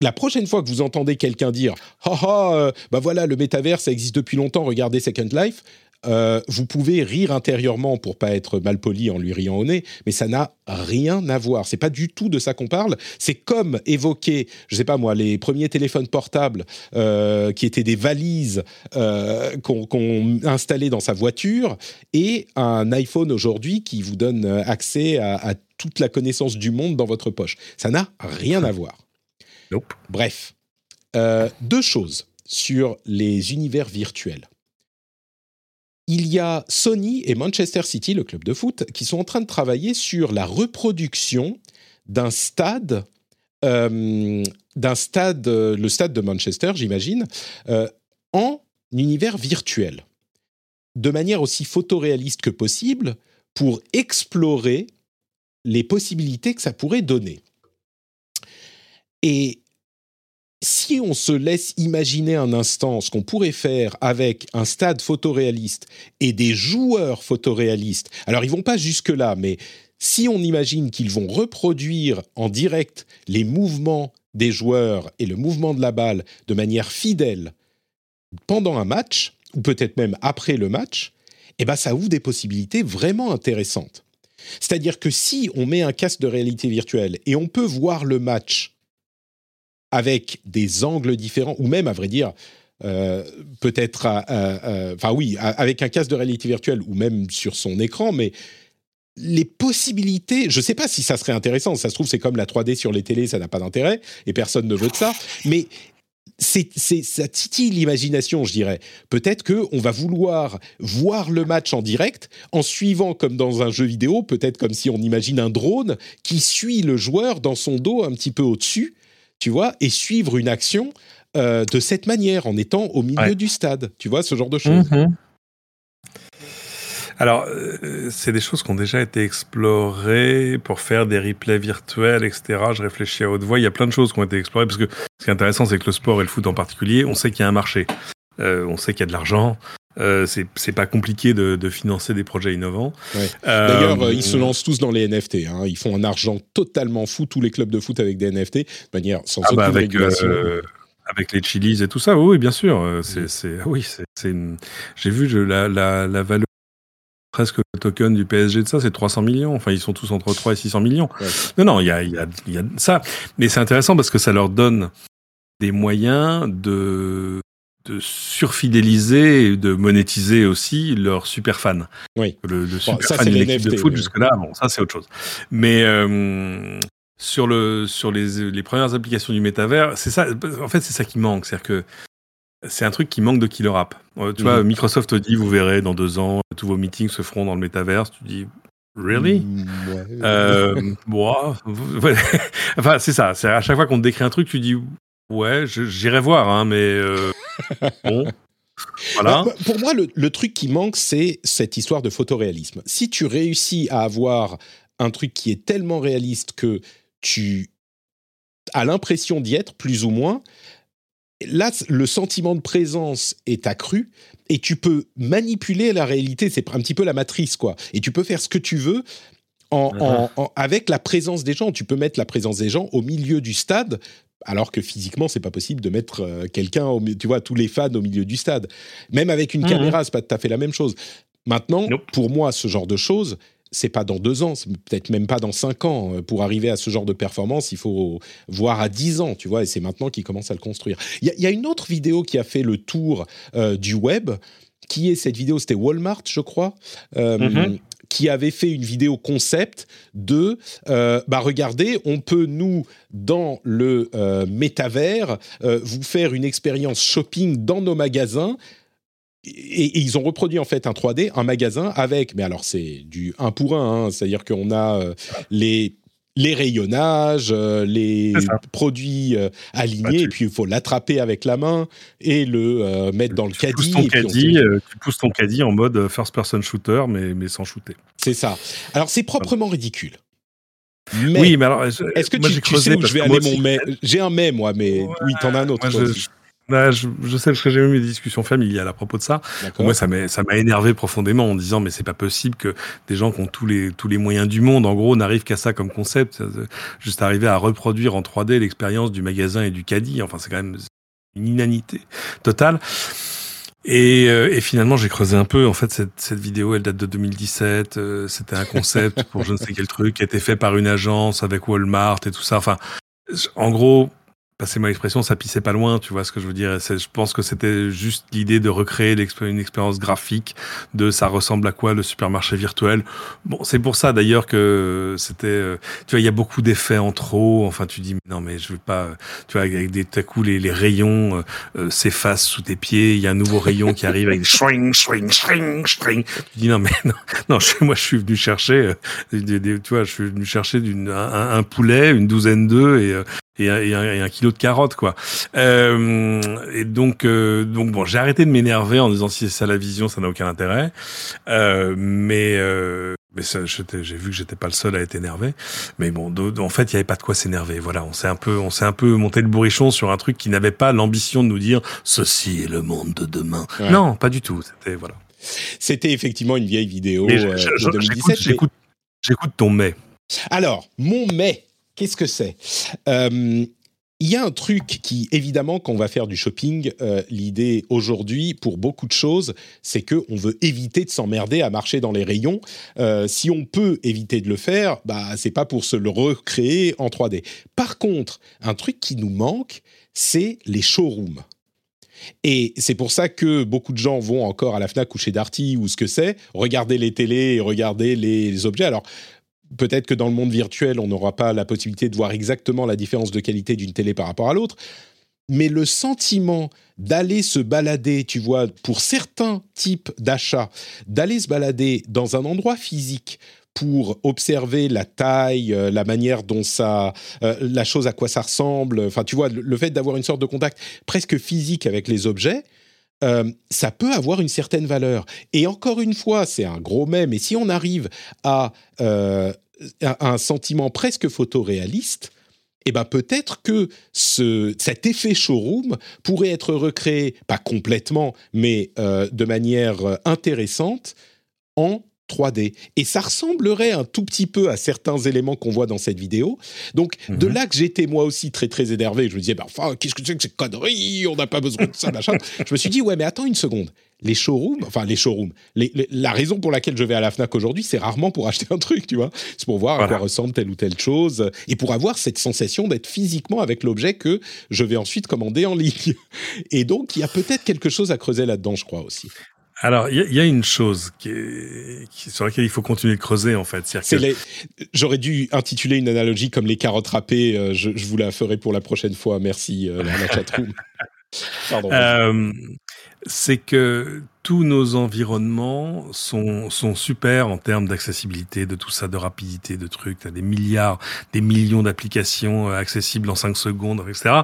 la prochaine fois que vous entendez quelqu'un dire euh, bah voilà le métavers ça existe depuis longtemps regardez Second Life euh, vous pouvez rire intérieurement pour pas être mal poli en lui riant au nez, mais ça n'a rien à voir. C'est pas du tout de ça qu'on parle. C'est comme évoquer, je sais pas moi, les premiers téléphones portables euh, qui étaient des valises euh, qu'on installait dans sa voiture et un iPhone aujourd'hui qui vous donne accès à, toute la connaissance du monde dans votre poche. Ça n'a rien à voir. Bref, deux choses sur les univers virtuels il y a Sony et Manchester City, le club de foot, qui sont en train de travailler sur la reproduction d'un stade, euh, d'un stade, euh, le stade de Manchester, j'imagine, euh, en univers virtuel, de manière aussi photoréaliste que possible, pour explorer les possibilités que ça pourrait donner. Et si on se laisse imaginer un instant ce qu'on pourrait faire avec un stade photoréaliste et des joueurs photoréalistes, alors ils vont pas jusque-là, mais si on imagine qu'ils vont reproduire en direct les mouvements des joueurs et le mouvement de la balle de manière fidèle pendant un match, ou peut-être même après le match, eh ben ça ouvre des possibilités vraiment intéressantes. C'est-à-dire que si on met un casque de réalité virtuelle et on peut voir le match avec des angles différents, ou même, à vrai dire, euh, peut-être, enfin oui, avec un casque de réalité virtuelle, ou même sur son écran, mais les possibilités, je ne sais pas si ça serait intéressant, ça se trouve c'est comme la 3D sur les télés, ça n'a pas d'intérêt, et personne ne veut de ça, mais ça titille l'imagination, je dirais. Peut-être que on va vouloir voir le match en direct en suivant, comme dans un jeu vidéo, peut-être comme si on imagine un drone qui suit le joueur dans son dos un petit peu au-dessus, tu vois, et suivre une action euh, de cette manière, en étant au milieu du stade, tu vois, ce genre de choses. Mm-hmm. Alors, euh, c'est des choses qui ont déjà été explorées pour faire des replays virtuels, etc. Je réfléchis à haute voix. Il y a plein de choses qui ont été explorées parce que ce qui est intéressant, c'est que le sport et le foot en particulier, on sait qu'il y a un marché. Euh, on sait qu'il y a de l'argent. Euh, c'est pas compliqué de, de, financer des projets innovants. Ouais. D'ailleurs, euh, ils se lancent tous dans les NFT. Hein. Ils font un argent totalement fou, tous les clubs de foot avec des NFT, de manière sans ah bah avec, euh, avec les chilis et tout ça, oui, bien sûr. C'est, oui, c'est, j'ai vu je, la, la, la valeur presque le token du PSG de ça, c'est 300 millions. Enfin, ils sont tous entre 3 et 600 millions. Non, non, il y a, y, a, y a ça. Mais c'est intéressant parce que ça leur donne des moyens de de surfidéliser et de monétiser aussi leurs super fans. Oui. Le, le super fan de l'équipe de foot jusque-là, bon, ça c'est autre chose. Mais euh, sur le sur les, les premières applications du métavers, c'est ça. En fait, c'est ça qui manque, c'est-à-dire que c'est un truc qui manque de killer app. Euh, tu vois, mhm. Microsoft te dit, vous verrez, dans deux ans, tous vos meetings se feront dans le métavers. Tu dis, really? Mm, euh, Enfin, c'est ça. C'est à chaque fois qu'on te décrit un truc, tu dis, ouais, j'irai voir, hein, mais euh, bon. Voilà. Bah, pour moi, le, le, truc qui manque, c'est cette histoire de photoréalisme. Si tu réussis à avoir un truc qui est tellement réaliste que tu as l'impression d'y être, plus ou moins, là, le sentiment de présence est accru et tu peux manipuler la réalité. C'est un petit peu la matrice, quoi. Et tu peux faire ce que tu veux en, uh-huh. avec la présence des gens. Tu peux mettre la présence des gens au milieu du stade. Alors que physiquement, c'est pas possible de mettre euh, quelqu'un, tu vois, tous les fans au milieu du stade. Même avec une uh-huh. caméra, c'est pas tout à fait la même chose. Maintenant, pour moi, ce genre de choses, c'est pas dans deux ans, c'est peut-être même pas dans cinq ans. Pour arriver à ce genre de performance, il faut voir à dix ans, tu vois, et c'est maintenant qu'ils commencent à le construire. Il y, a une autre vidéo qui a fait le tour euh, du web, qui est cette vidéo, c'était Walmart, je crois. Euh, mm-hmm. Qui avait fait une vidéo concept de euh, bah regardez, on peut nous dans le métavers vous faire une expérience shopping dans nos magasins. Et, ils ont reproduit en fait un 3D, un magasin avec, mais alors c'est du 1 pour 1, hein, c'est-à-dire qu'on a euh, les les rayonnages, euh, les produits euh, alignés, et puis il faut l'attraper avec la main et le mettre dans le tu caddie. Pousses ton caddie Tu pousses ton caddie en mode first-person shooter, mais, mais sans shooter. C'est ça. Alors c'est proprement ridicule. Mais oui, mais alors, est-ce que tu, tu sais où je vais aller mon mais J'ai un mais moi, mais oui, t'en as un autre. Moi, bah, je, je, sais parce que j'ai eu mes discussions familiales à propos de ça. Moi, ça m'a ça m'a énervé profondément en disant mais c'est pas possible que des gens qui ont tous les tous les moyens du monde, en gros, n'arrivent qu'à ça comme concept, juste arriver à reproduire en 3D l'expérience du magasin et du caddie. Enfin, c'est quand même une inanité totale. Et, euh, et, finalement, j'ai creusé un peu. En fait, cette, cette vidéo, elle date de 2017. Euh, c'était un concept pour je ne sais quel truc qui a été fait par une agence avec Walmart et tout ça. Enfin, en gros, passer ma expression, ça pissait pas loin, tu vois ce que je veux dire. Je pense que c'était juste l'idée de recréer une expérience graphique de ça ressemble à quoi le supermarché virtuel. Bon, c'est pour ça d'ailleurs que c'était, euh, tu vois, il y a beaucoup d'effets en trop. Enfin, tu dis, non, mais je veux pas, tu vois, avec des, tout à coup, les, rayons euh, euh, s'effacent sous tes pieds. Il y a un nouveau rayon qui arrive avec des swing, swing, swing, swing. Tu dis, non, mais non, non, moi, je suis venu chercher, tu vois, je suis venu chercher d'une, un, un, poulet, une douzaine d'œufs et, et, et, un, et, un, kilo de carottes quoi. Euh, et donc euh, donc bon, j'ai arrêté de m'énerver en disant si c'est ça la vision, ça n'a aucun intérêt. Euh, mais euh, Mais j'ai vu que j'étais pas le seul à être énervé. Mais bon, en fait, il y avait pas de quoi s'énerver. Voilà, on s'est un peu, on s'est un peu monté le bourrichon sur un truc qui n'avait pas l'ambition de nous dire ceci est le monde de demain. Non, pas du tout. C'était voilà. C'était effectivement une vieille vidéo euh, de 2017. J'écoute ton mais. Alors, mon mais, qu'est-ce que c'est? Euh, il y a un truc qui, évidemment, quand on va faire du shopping, euh, l'idée aujourd'hui, pour beaucoup de choses, c'est que on veut éviter de s'emmerder à marcher dans les rayons. Euh, si on peut éviter de le faire, bah c'est pas pour se le recréer en 3D. Par contre, un truc qui nous manque, c'est les showrooms. Et c'est pour ça que beaucoup de gens vont encore à la Fnac ou chez Darty ou ce que c'est, regarder les télés et regarder les objets. Alors, peut-être que dans le monde virtuel, on n'aura pas la possibilité de voir exactement la différence de qualité d'une télé par rapport à l'autre. Mais le sentiment d'aller se balader, tu vois, pour certains types d'achats, d'aller se balader dans un endroit physique pour observer la taille, euh, la manière dont ça, euh, la chose à quoi ça ressemble. Enfin, tu vois, le, fait d'avoir une sorte de contact presque physique avec les objets, euh, ça peut avoir une certaine valeur. Et encore une fois, c'est un gros mais, mais si on arrive à un sentiment presque photoréaliste, eh ben peut-être que ce, cet effet showroom pourrait être recréé, pas complètement, mais euh, de manière euh, intéressante en 3D. Et ça ressemblerait un tout petit peu à certains éléments qu'on voit dans cette vidéo. Donc, de mhm. là que j'étais moi aussi très très énervé, je me disais, bah, enfin, qu'est-ce que c'est que ces conneries On n'a pas besoin de ça, machin. je me suis dit, ouais, mais attends une seconde. Les showrooms, enfin les showrooms, la raison pour laquelle je vais à la Fnac aujourd'hui, c'est rarement pour acheter un truc, tu vois. C'est pour voir à quoi ressemble telle ou telle chose et pour avoir cette sensation d'être physiquement avec l'objet que je vais ensuite commander en ligne. Et donc, il y a peut-être quelque chose à creuser là-dedans, je crois aussi. Alors, il y, a une chose qui sur laquelle il faut continuer de creuser, en fait. J'aurais dû intituler une analogie comme les carottes râpées. Euh, je, vous la ferai pour la prochaine fois. Merci, euh, la chatroom. Pardon. Euh, c'est que tous nos environnements sont, sont super en termes d'accessibilité, de tout ça, de rapidité, de trucs. T'as des milliards, des millions d'applications accessibles en 5 secondes, etc.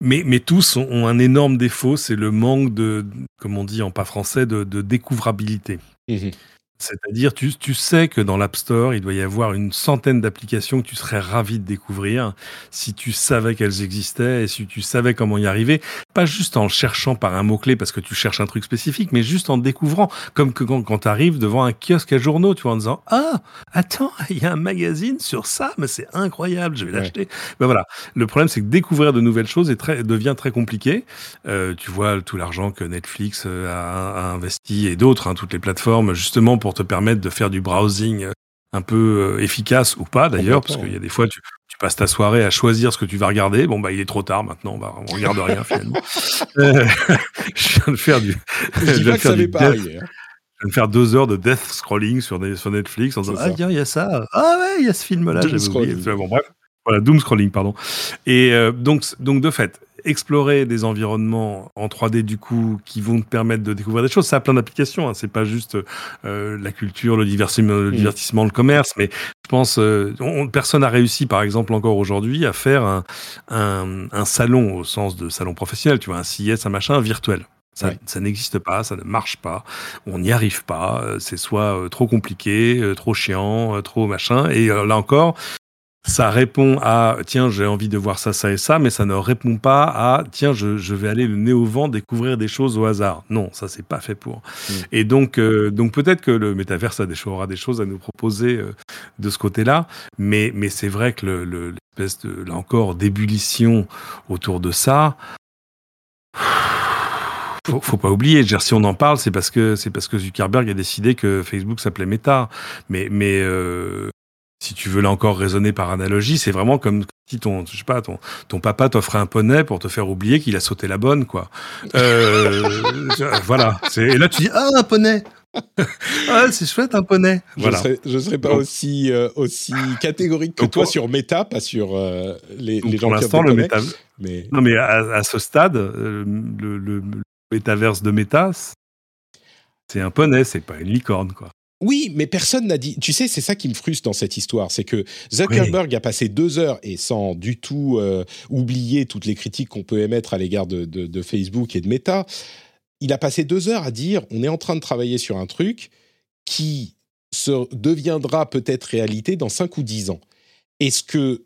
Mais, mais tous ont un énorme défaut, c'est le manque de, comme on dit en pas français, de, de découvrabilité. Mmh c'est-à-dire, tu, tu, sais que dans l'App Store, il doit y avoir une centaine d'applications que tu serais ravi de découvrir si tu savais qu'elles existaient et si tu savais comment y arriver. Pas juste en cherchant par un mot-clé parce que tu cherches un truc spécifique, mais juste en découvrant. Comme que quand, quand tu arrives devant un kiosque à journaux, tu vois, en disant Ah, attends, il y a un magazine sur ça, mais c'est incroyable, je vais l'acheter. Ben voilà. Le problème, c'est que découvrir de nouvelles choses est très, devient très compliqué. Euh, tu vois tout l'argent que Netflix euh, a, a investi et d'autres, hein, toutes les plateformes, justement, pour te permettre de faire du browsing euh, un peu euh, efficace ou pas d'ailleurs, parce qu'il y a des fois tu, tu, passes ta soirée à choisir ce que tu vas regarder. Bon bah il est trop tard maintenant, on, regarde rien finalement. Euh, je viens de faire du. Je, je viens de faire du pas arriver, hein. Je viens de faire deux heures de death scrolling sur, sur Netflix en disant ah tiens il y a ça ah ouais il y a ce film là j'avais oublié. Bon bref voilà doom scrolling pardon et donc donc de fait explorer des environnements en 3D du coup qui vont te permettre de découvrir des choses. Ça a plein d'applications. Hein. C'est pas juste euh, la culture, le divertissement, le, mm. divertissement, le commerce, mais je pense euh, personne n'a réussi, par exemple encore aujourd'hui, à faire un, un, un, salon au sens de salon professionnel. Tu vois, un CIS, un machin virtuel. Ça, ça n'existe pas, ça ne marche pas, on n'y arrive pas, euh, c'est soit trop compliqué, trop chiant, trop machin. Et là encore, ça répond à tiens j'ai envie de voir ça ça et ça mais ça ne répond pas à tiens je, je vais aller le nez au vent découvrir des choses au hasard non ça c'est pas fait pour mm. et donc euh, donc peut-être que le métaverse a des, aura des choses à nous proposer euh, de ce côté là mais mais c'est vrai que le, l'espèce de là encore d'ébullition autour de ça faut, faut pas oublier, dire, si on en parle, c'est parce que c'est parce que Zuckerberg a décidé que Facebook s'appelait Meta. Mais mais euh, si tu veux là encore raisonner par analogie, c'est vraiment comme si ton, je sais pas, ton, ton papa t'offrait un poney pour te faire oublier qu'il a sauté la bonne, quoi. Euh, voilà. Et là, tu dis, ah, un poney! ah, c'est chouette un poney. Voilà. Je ne serais, pas aussi, euh, aussi catégorique que toi sur Meta, pas sur euh, les, les gens pour l'instant, le méta... mais... Non, mais à, à ce stade, le, le, le métaverse de Meta, c'est un poney, c'est pas une licorne, quoi. Oui, mais personne n'a dit. Tu sais, c'est ça qui me frustre dans cette histoire, c'est que Zuckerberg a passé deux heures et sans du tout euh, oublier toutes les critiques qu'on peut émettre à l'égard de, de, Facebook et de Meta, il a passé deux heures à dire on est en train de travailler sur un truc qui se deviendra peut-être réalité dans 5 ou 10 ans. Et ce que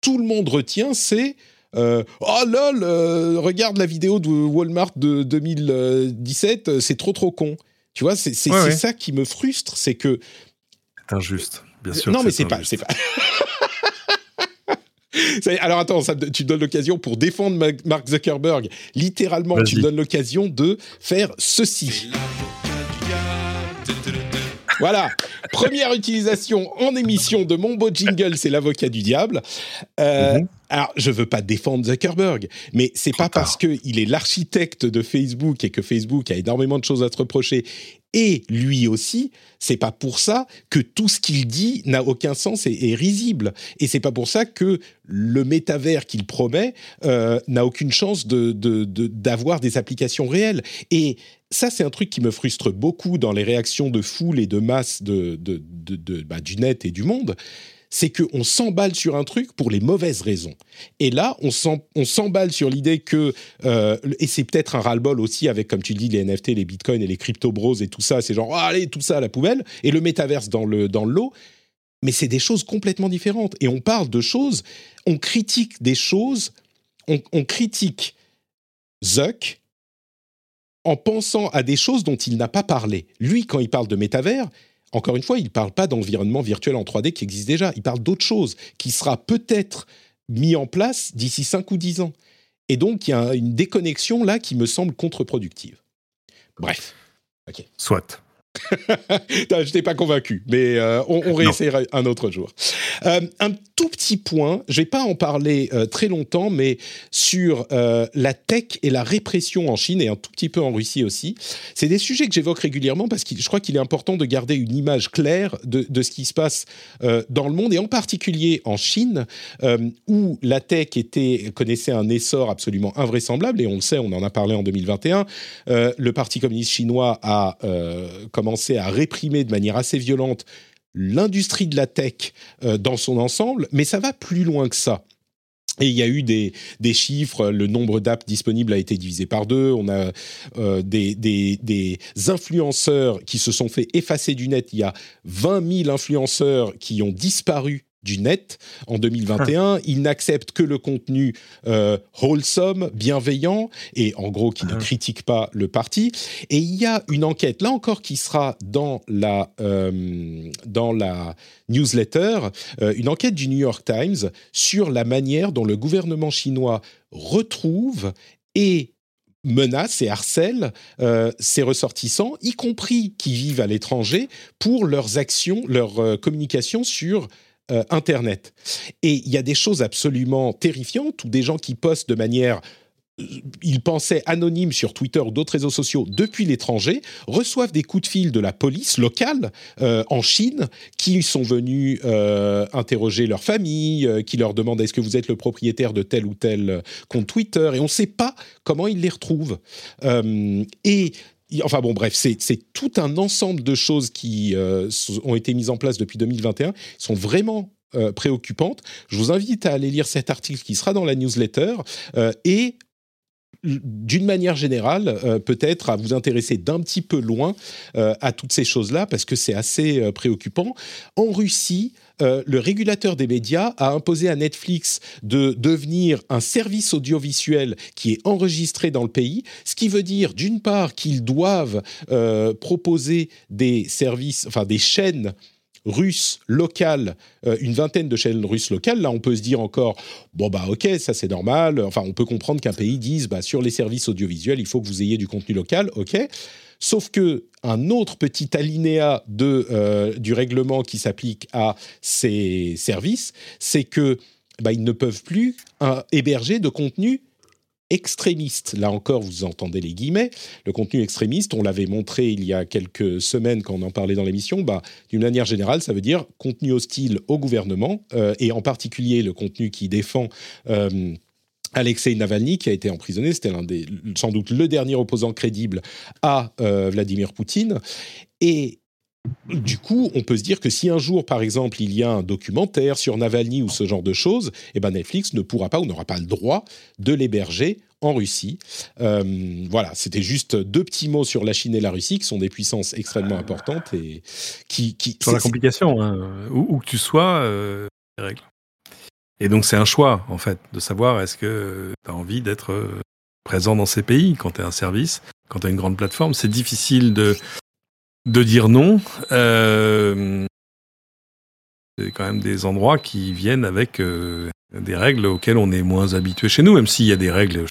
tout le monde retient, c'est euh, oh lol, euh, regarde la vidéo de Walmart de 2017, c'est trop trop con. Tu vois, c'est ça qui me frustre, c'est que. C'est injuste, bien sûr. Non, mais c'est pas, c'est pas. Alors attends, ça, tu donnes l'occasion pour défendre Mark Zuckerberg. Littéralement, tu donnes l'occasion de faire ceci. Voilà, première utilisation en émission de mon beau jingle, c'est l'avocat du diable. Euh, mhm. Alors, je veux pas défendre Zuckerberg, mais c'est pas parce qu'il est l'architecte de Facebook et que Facebook a énormément de choses à se reprocher et lui aussi, c'est pas pour ça que tout ce qu'il dit n'a aucun sens et est risible. Et c'est pas pour ça que le métavers qu'il promet euh, n'a aucune chance de, d'avoir des applications réelles. Et ça, c'est un truc qui me frustre beaucoup dans les réactions de foule et de masse de, bah, du net et du monde c'est qu'on s'emballe sur un truc pour les mauvaises raisons. Et là, on s'emballe sur l'idée que, euh, et c'est peut-être un ras-le-bol aussi avec, comme tu dis, les NFT, les bitcoins et les crypto-bros et tout ça, c'est genre, oh, allez, tout ça à la poubelle, et le métaverse dans le lot. Mais c'est des choses complètement différentes. Et on parle de choses, on critique des choses, on, on critique Zuck en pensant à des choses dont il n'a pas parlé. Lui, quand il parle de métavers, encore une fois, il ne parle pas d'environnement virtuel en 3D qui existe déjà. Il parle d'autre chose qui sera peut-être mis en place d'ici 5 ou 10 ans. Et donc, il y a une déconnexion là qui me semble contre-productive. Bref. Soit. je t'ai pas convaincu, mais euh, on, on réessayera un autre jour. Euh, un tout petit point, je vais pas en parler euh, très longtemps, mais sur la tech et la répression en Chine et un tout petit peu en Russie aussi. C'est des sujets que j'évoque régulièrement parce que je crois qu'il est important de garder une image claire de, ce qui se passe dans le monde et en particulier en Chine, où la tech était, connaissait un essor absolument invraisemblable et on le sait, on en a parlé en 2021. le Parti communiste chinois a comme commencé à réprimer de manière assez violente l'industrie de la tech euh, dans son ensemble, mais ça va plus loin que ça. Et il y a eu des, des chiffres, le nombre d'apps disponibles a été divisé par deux, on a euh, des, des, des, influenceurs qui se sont fait effacer du net, il y a 20 000 influenceurs qui ont disparu du net en 2021. Il n'accepte que le contenu euh, wholesome, bienveillant et en gros qui ne ah. critique pas le parti. Et il y a une enquête là encore qui sera dans la euh, dans la newsletter, euh, une enquête du New York Times sur la manière dont le gouvernement chinois retrouve et menace et harcèle ses ressortissants, y compris qui vivent à l'étranger, pour leurs actions, leur communication sur euh, Internet. Et il y a des choses absolument terrifiantes où des gens qui postent de manière euh, ils pensaient anonymes sur Twitter ou d'autres réseaux sociaux depuis l'étranger, reçoivent des coups de fil de la police locale euh, en Chine qui sont venus interroger leur famille, qui leur demandent est-ce que vous êtes le propriétaire de tel ou tel compte Twitter, et on ne sait pas comment ils les retrouvent. et Enfin bon, bref, c'est tout un ensemble de choses qui euh, ont été mises en place depuis 2021, sont vraiment euh, préoccupantes. Je vous invite à aller lire cet article qui sera dans la newsletter euh, et d'une manière générale, peut-être à vous intéresser d'un petit peu loin à toutes ces choses-là, parce que c'est assez préoccupant. En Russie, euh, le régulateur des médias a imposé à Netflix de devenir un service audiovisuel qui est enregistré dans le pays, ce qui veut dire d'une part qu'ils doivent euh, proposer des services, enfin des chaînes russes locales, euh, une vingtaine de chaînes russes locales. Là, on peut se dire encore, bon bah ok, ça c'est normal. Enfin, on peut comprendre qu'un pays dise, bah sur les services audiovisuels, il faut que vous ayez du contenu local, ok. Sauf que un autre petit alinéa euh, du règlement qui s'applique à ces services, c'est que bah, ils ne peuvent plus euh, héberger de contenu extrémiste. Là encore, vous entendez les guillemets. Le contenu extrémiste, on l'avait montré il y a quelques semaines quand on en parlait dans l'émission. Bah, D'une manière générale, ça veut dire contenu hostile au gouvernement euh, et en particulier le contenu qui défend Alexei Navalny, qui a été emprisonné, c'était l'un des, sans doute le dernier opposant crédible à euh, Vladimir Poutine. Et du coup, on peut se dire que si un jour, par exemple, il y a un documentaire sur Navalny ou ce genre de choses, eh ben Netflix ne pourra pas ou n'aura pas le droit de l'héberger en Russie. voilà, c'était juste deux petits mots sur la Chine et la Russie, qui sont des puissances extrêmement importantes et qui... qui sur la complication, hein. où, que tu sois, les règles. Et donc c'est un choix, en fait, de savoir est-ce que tu as envie d'être présent dans ces pays quand tu es un service, quand tu as une grande plateforme. C'est difficile de, de dire non. Euh, c'est quand même des endroits qui viennent avec euh, des règles auxquelles on est moins habitué chez nous, même s'il y a des règles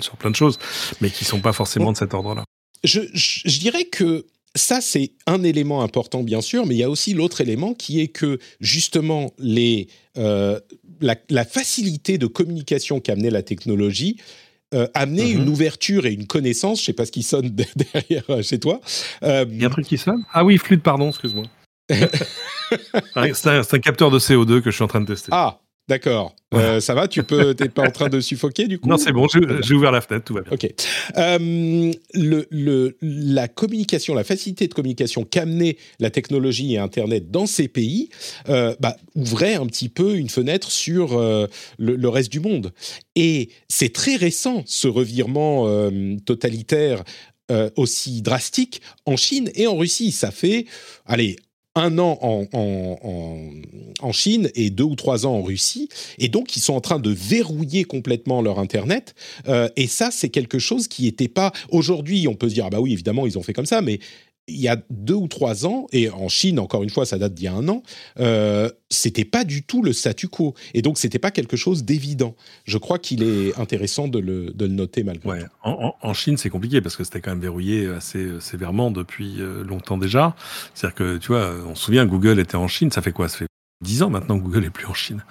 sur plein de choses, mais qui sont pas forcément de cet ordre-là. Je, je, dirais que ça, c'est un élément important, bien sûr, mais il y a aussi l'autre élément qui est que, justement, les, euh, la, la, facilité de communication qu'amenait la technologie euh, une mhm. ouverture et une connaissance. Je sais pas ce qui sonne derrière euh, chez toi. Euh, Il y a un truc qui sonne? Ah oui, flûte, pardon, excuse-moi. c'est un, un, capteur de CO2 que je suis en train de tester. Ah, D'accord. Euh, ça va Tu peux T'es pas en train de suffoquer du coup Non, c'est bon. J'ai ouvert la fenêtre, tout va bien. Ok. Euh, le, le, la communication, la facilité de communication qu'amenait la technologie et Internet dans ces pays, euh, bah, ouvrait un petit peu une fenêtre sur euh, le, le, reste du monde. Et c'est très récent ce revirement euh, totalitaire euh, aussi drastique en Chine et en Russie. Ça fait, allez, un an en, en, en, Chine et deux ou trois ans en Russie. Et donc, ils sont en train de verrouiller complètement leur Internet. Euh, et ça, c'est quelque chose qui n'était pas... Aujourd'hui, on peut se dire, ah bah oui, évidemment, ils ont fait comme ça, mais il y a deux ou trois ans, et en Chine, encore une fois, ça date d'il y a un an, euh, c'était pas du tout le statu quo. Et donc, c'était pas quelque chose d'évident. Je crois qu'il est intéressant de le, de le noter malgré ouais. En, en, Chine, c'est compliqué parce que c'était quand même verrouillé assez euh, sévèrement depuis euh, longtemps déjà. C'est-à-dire que, tu vois, on se souvient, Google était en Chine, ça fait quoi? Ça fait dix ans maintenant que Google est plus en Chine.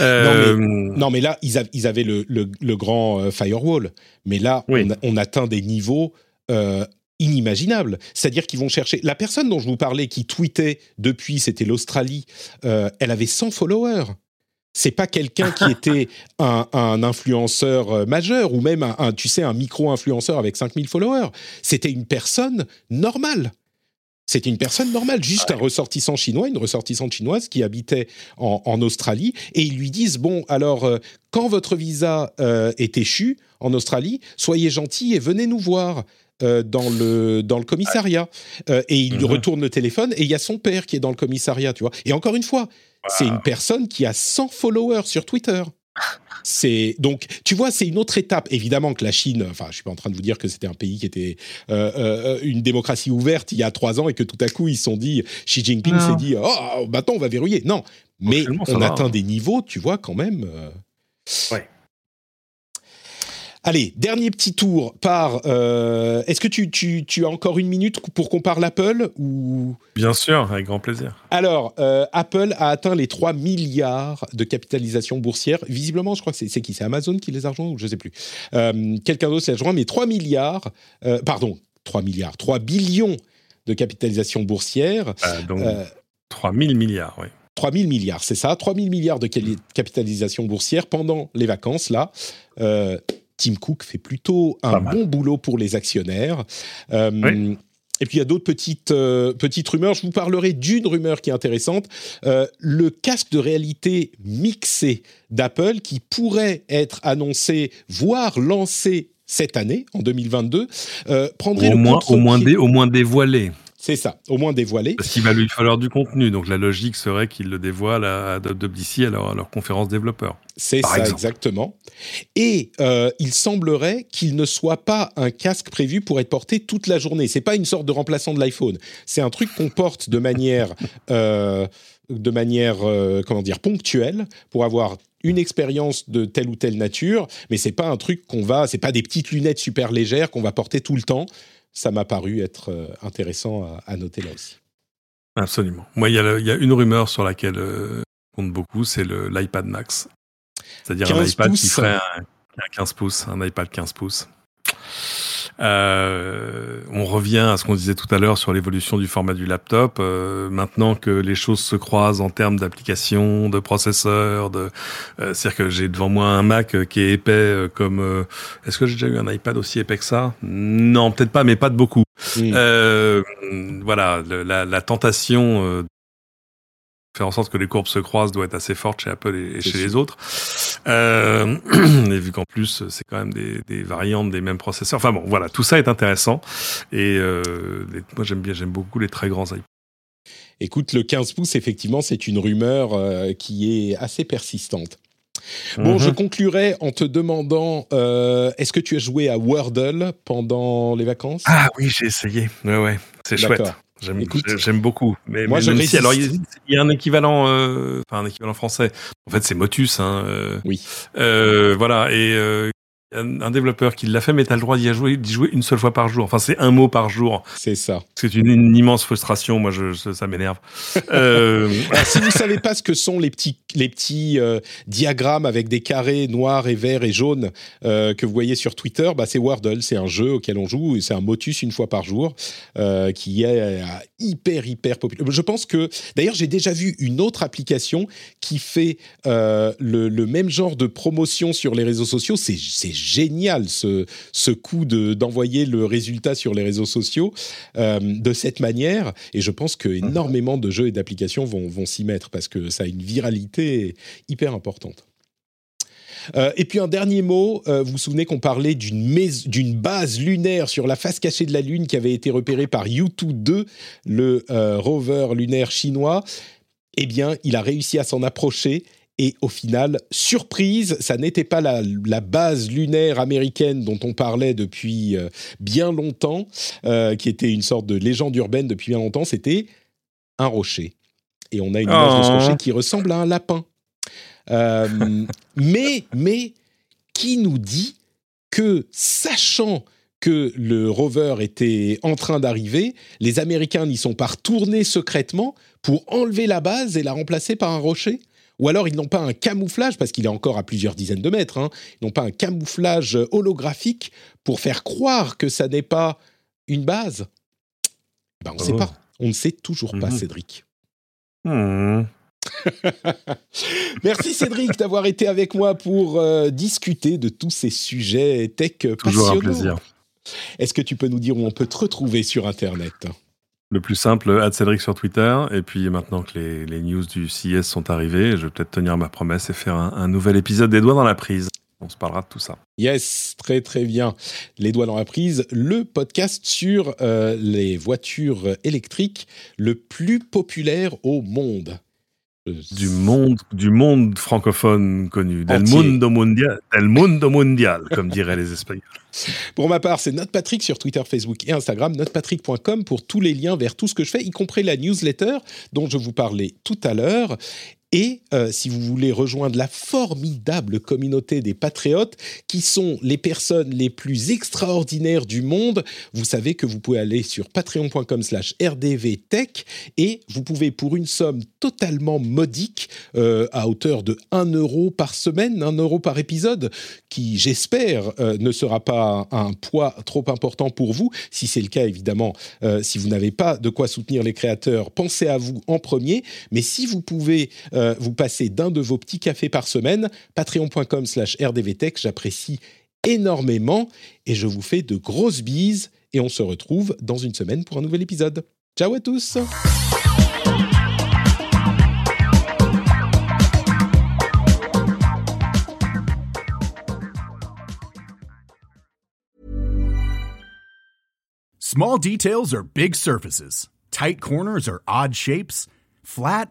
Euh... Non, mais, non, mais, là, ils, ils avaient le, le, le, grand firewall. Mais là, oui. on, on, atteint des niveaux euh, inimaginable. C'est-à-dire qu'ils vont chercher. La personne dont je vous parlais qui tweetait depuis, c'était l'Australie, euh, elle avait 100 followers. C'est pas quelqu'un qui était un, un, influenceur euh, majeur ou même un, un tu sais, un micro-influenceur avec 5000 followers. C'était une personne normale. C'était une personne normale, juste un ressortissant chinois, une ressortissante chinoise qui habitait en, en Australie, et ils lui disent bon, alors euh, quand votre visa euh, est échu en Australie, soyez gentil et venez nous voir. Euh, dans le dans le commissariat euh, et il mm -hmm. retourne le téléphone et il y a son père qui est dans le commissariat, tu vois. Et encore une fois, wow. c'est une personne qui a 100 followers sur Twitter. C'est donc, tu vois, c'est une autre étape. Évidemment que la Chine, enfin, je suis pas en train de vous dire que c'était un pays qui était euh, euh, une démocratie ouverte il y a trois ans et que tout à coup ils se sont dit, Xi Jinping s'est dit, oh, maintenant on va verrouiller. Non, mais on atteint va. des niveaux, tu vois, quand même. Euh... Ouais. Allez, dernier petit tour par. Euh, Est-ce que tu, tu, tu, as encore une minute pour qu'on parle Apple ou? Bien sûr, avec grand plaisir. Alors, euh, Apple a atteint les 3 milliards de capitalisation boursière. Visiblement, je crois que c'est qui? C'est Amazon qui les a rejoints ou je ne sais plus. Euh, Quelqu'un d'autre les a rejoints, mais 3 milliards. Pardon, 3 milliards, 3 billions de capitalisation boursière. donc, 3 000 milliards, oui. 3 000 milliards, c'est ça, 3 000 milliards de capitalisation boursière pendant les vacances, là. Tim Cook fait plutôt un bon boulot pour les actionnaires. Euh, oui. Et puis il y a d'autres petites euh, petites rumeurs. Je vous parlerai d'une rumeur qui est intéressante euh, le casque de réalité mixé d'Apple qui pourrait être annoncé, voire lancé cette année, en 2022, euh, prendrait au le moins, au moins, dé, au moins dévoilé. C'est ça, au moins dévoilé. Parce qu'il va lui falloir du contenu, donc la logique serait qu'il le dévoile à Adobe d'ici à leur, à leur conférence développeur. C'est ça, exemple. exactement. Et euh, il semblerait qu'il ne soit pas un casque prévu pour être porté toute la journée. C'est pas une sorte de remplaçant de l'iPhone. C'est un truc qu'on porte de manière, euh, de manière, euh, comment dire, ponctuelle pour avoir une expérience de telle ou telle nature. Mais c'est pas un truc qu'on va, c'est pas des petites lunettes super légères qu'on va porter tout le temps ça m'a paru être euh, intéressant à, à, noter là aussi. Absolument. Moi, il y, y, a une rumeur sur laquelle euh, compte beaucoup, c'est l'iPad Max. C'est-à-dire un iPad pouces. qui ferait un, un, 15 pouces, un iPad 15 pouces. Euh, on revient à ce qu'on disait tout à l'heure sur l'évolution du format du laptop. Euh, maintenant que les choses se croisent en termes d'application, de processeur, de, euh, c'est-à-dire que j'ai devant moi un Mac qui est épais euh, comme. Euh, est-ce que j'ai déjà eu un iPad aussi épais que ça? Non, peut-être pas, mais pas de beaucoup. Mmh. voilà, le, la, la, tentation faire en sorte que les courbes se croisent doit être assez forte chez Apple et, chez les autres. Euh, et vu qu'en plus, c'est quand même des, des, variantes des mêmes processeurs. Enfin bon, voilà, tout ça est intéressant. Et euh, moi, j'aime bien, j'aime beaucoup les très grands iPads. Écoute, le 15 pouces, effectivement, c'est une rumeur euh, qui est assez persistante. Bon, je mhm. conclurai en te demandant, euh, est-ce que tu as joué à Wordle pendant les vacances? Ah oui, j'ai essayé. Ouais, ouais, c'est chouette. J'aime beaucoup. Mais, moi, je si, alors il y, a un équivalent, euh, enfin un équivalent français. En fait, c'est Motus. Hein, euh, oui. Euh, voilà. Et un développeur qui l'a fait, mais tu as le droit d'y jouer, d'y jouer une seule fois par jour. Enfin, c'est un mot par jour. C'est ça. C'est une, immense frustration. Moi, je, ça, m'énerve. euh... si vous savez pas ce que sont les petits, les petits euh, diagrammes avec des carrés noirs et verts et jaunes euh, que vous voyez sur Twitter, bah, c'est Wordle. C'est un jeu auquel on joue. et C'est un motus une fois par jour qui est hyper, hyper populaire. Je pense que, d'ailleurs, j'ai déjà vu une autre application qui fait le, le, même genre de promotion sur les réseaux sociaux. C'est génial ce, ce coup d'envoyer le résultat sur les réseaux sociaux euh, de cette manière. Et je pense que énormément de jeux et d'applications vont, vont s'y mettre parce que ça a une viralité hyper importante. Euh, et puis un dernier mot, euh, vous vous souvenez qu'on parlait d'une base lunaire sur la face cachée de la Lune qui avait été repérée par Yutu 2, le rover lunaire chinois. Eh bien, il a réussi à s'en approcher et au final, surprise, ça n'était pas la, base lunaire américaine dont on parlait depuis euh, bien longtemps, euh, qui était une sorte de légende urbaine depuis bien longtemps, c'était un rocher. Et on a une image de ce rocher oh. qui ressemble à un lapin. Euh, mais, mais, qui nous dit que, sachant que le rover était en train d'arriver, les Américains n'y sont pas retournés secrètement pour enlever la base et la remplacer par un rocher? Ou alors ils n'ont pas un camouflage, parce qu'il est encore à plusieurs dizaines de mètres, hein, ils n'ont pas un camouflage holographique pour faire croire que ça n'est pas une base. Ben, on ne sait oh. pas. On ne sait toujours pas, mhm. Cédric. Hmm. Merci Cédric d'avoir été avec moi pour euh, discuter de tous ces sujets tech Toujours un plaisir. Est-ce que tu peux nous dire où on peut te retrouver sur Internet? Le plus simple, ad Cédric sur Twitter. Et puis maintenant que les, news du CIS sont arrivées, je vais peut-être tenir ma promesse et faire un, nouvel épisode des doigts dans la prise. On se parlera de tout ça. Yes, très très bien. Les doigts dans la prise, le podcast sur euh, les voitures électriques le plus populaire au monde du monde, du monde francophone connu, del mundo mundial, del mundo mundial, comme diraient les Espagnols. Pour ma part, c'est Patrick sur Twitter, Facebook et Instagram, notepatrick.com pour tous les liens vers tout ce que je fais, y compris la newsletter dont je vous parlais tout à l'heure. Et euh, si vous voulez rejoindre la formidable communauté des patriotes, qui sont les personnes les plus extraordinaires du monde, vous savez que vous pouvez aller sur patreon.com slash rdvtech et vous pouvez pour une somme totalement modique, euh, à hauteur de 1 euro par semaine, 1 euro par épisode, qui j'espère euh, ne sera pas un, poids trop important pour vous. Si c'est le cas, évidemment, si vous n'avez pas de quoi soutenir les créateurs, pensez à vous en premier. Mais si vous pouvez euh, vous passez d'un de vos petits cafés par semaine, patreon.com slash rdvtech, j'apprécie énormément et je vous fais de grosses bises et on se retrouve dans une semaine pour un nouvel épisode. Ciao à tous Small details are big surfaces. Tight corners are odd shapes. Flat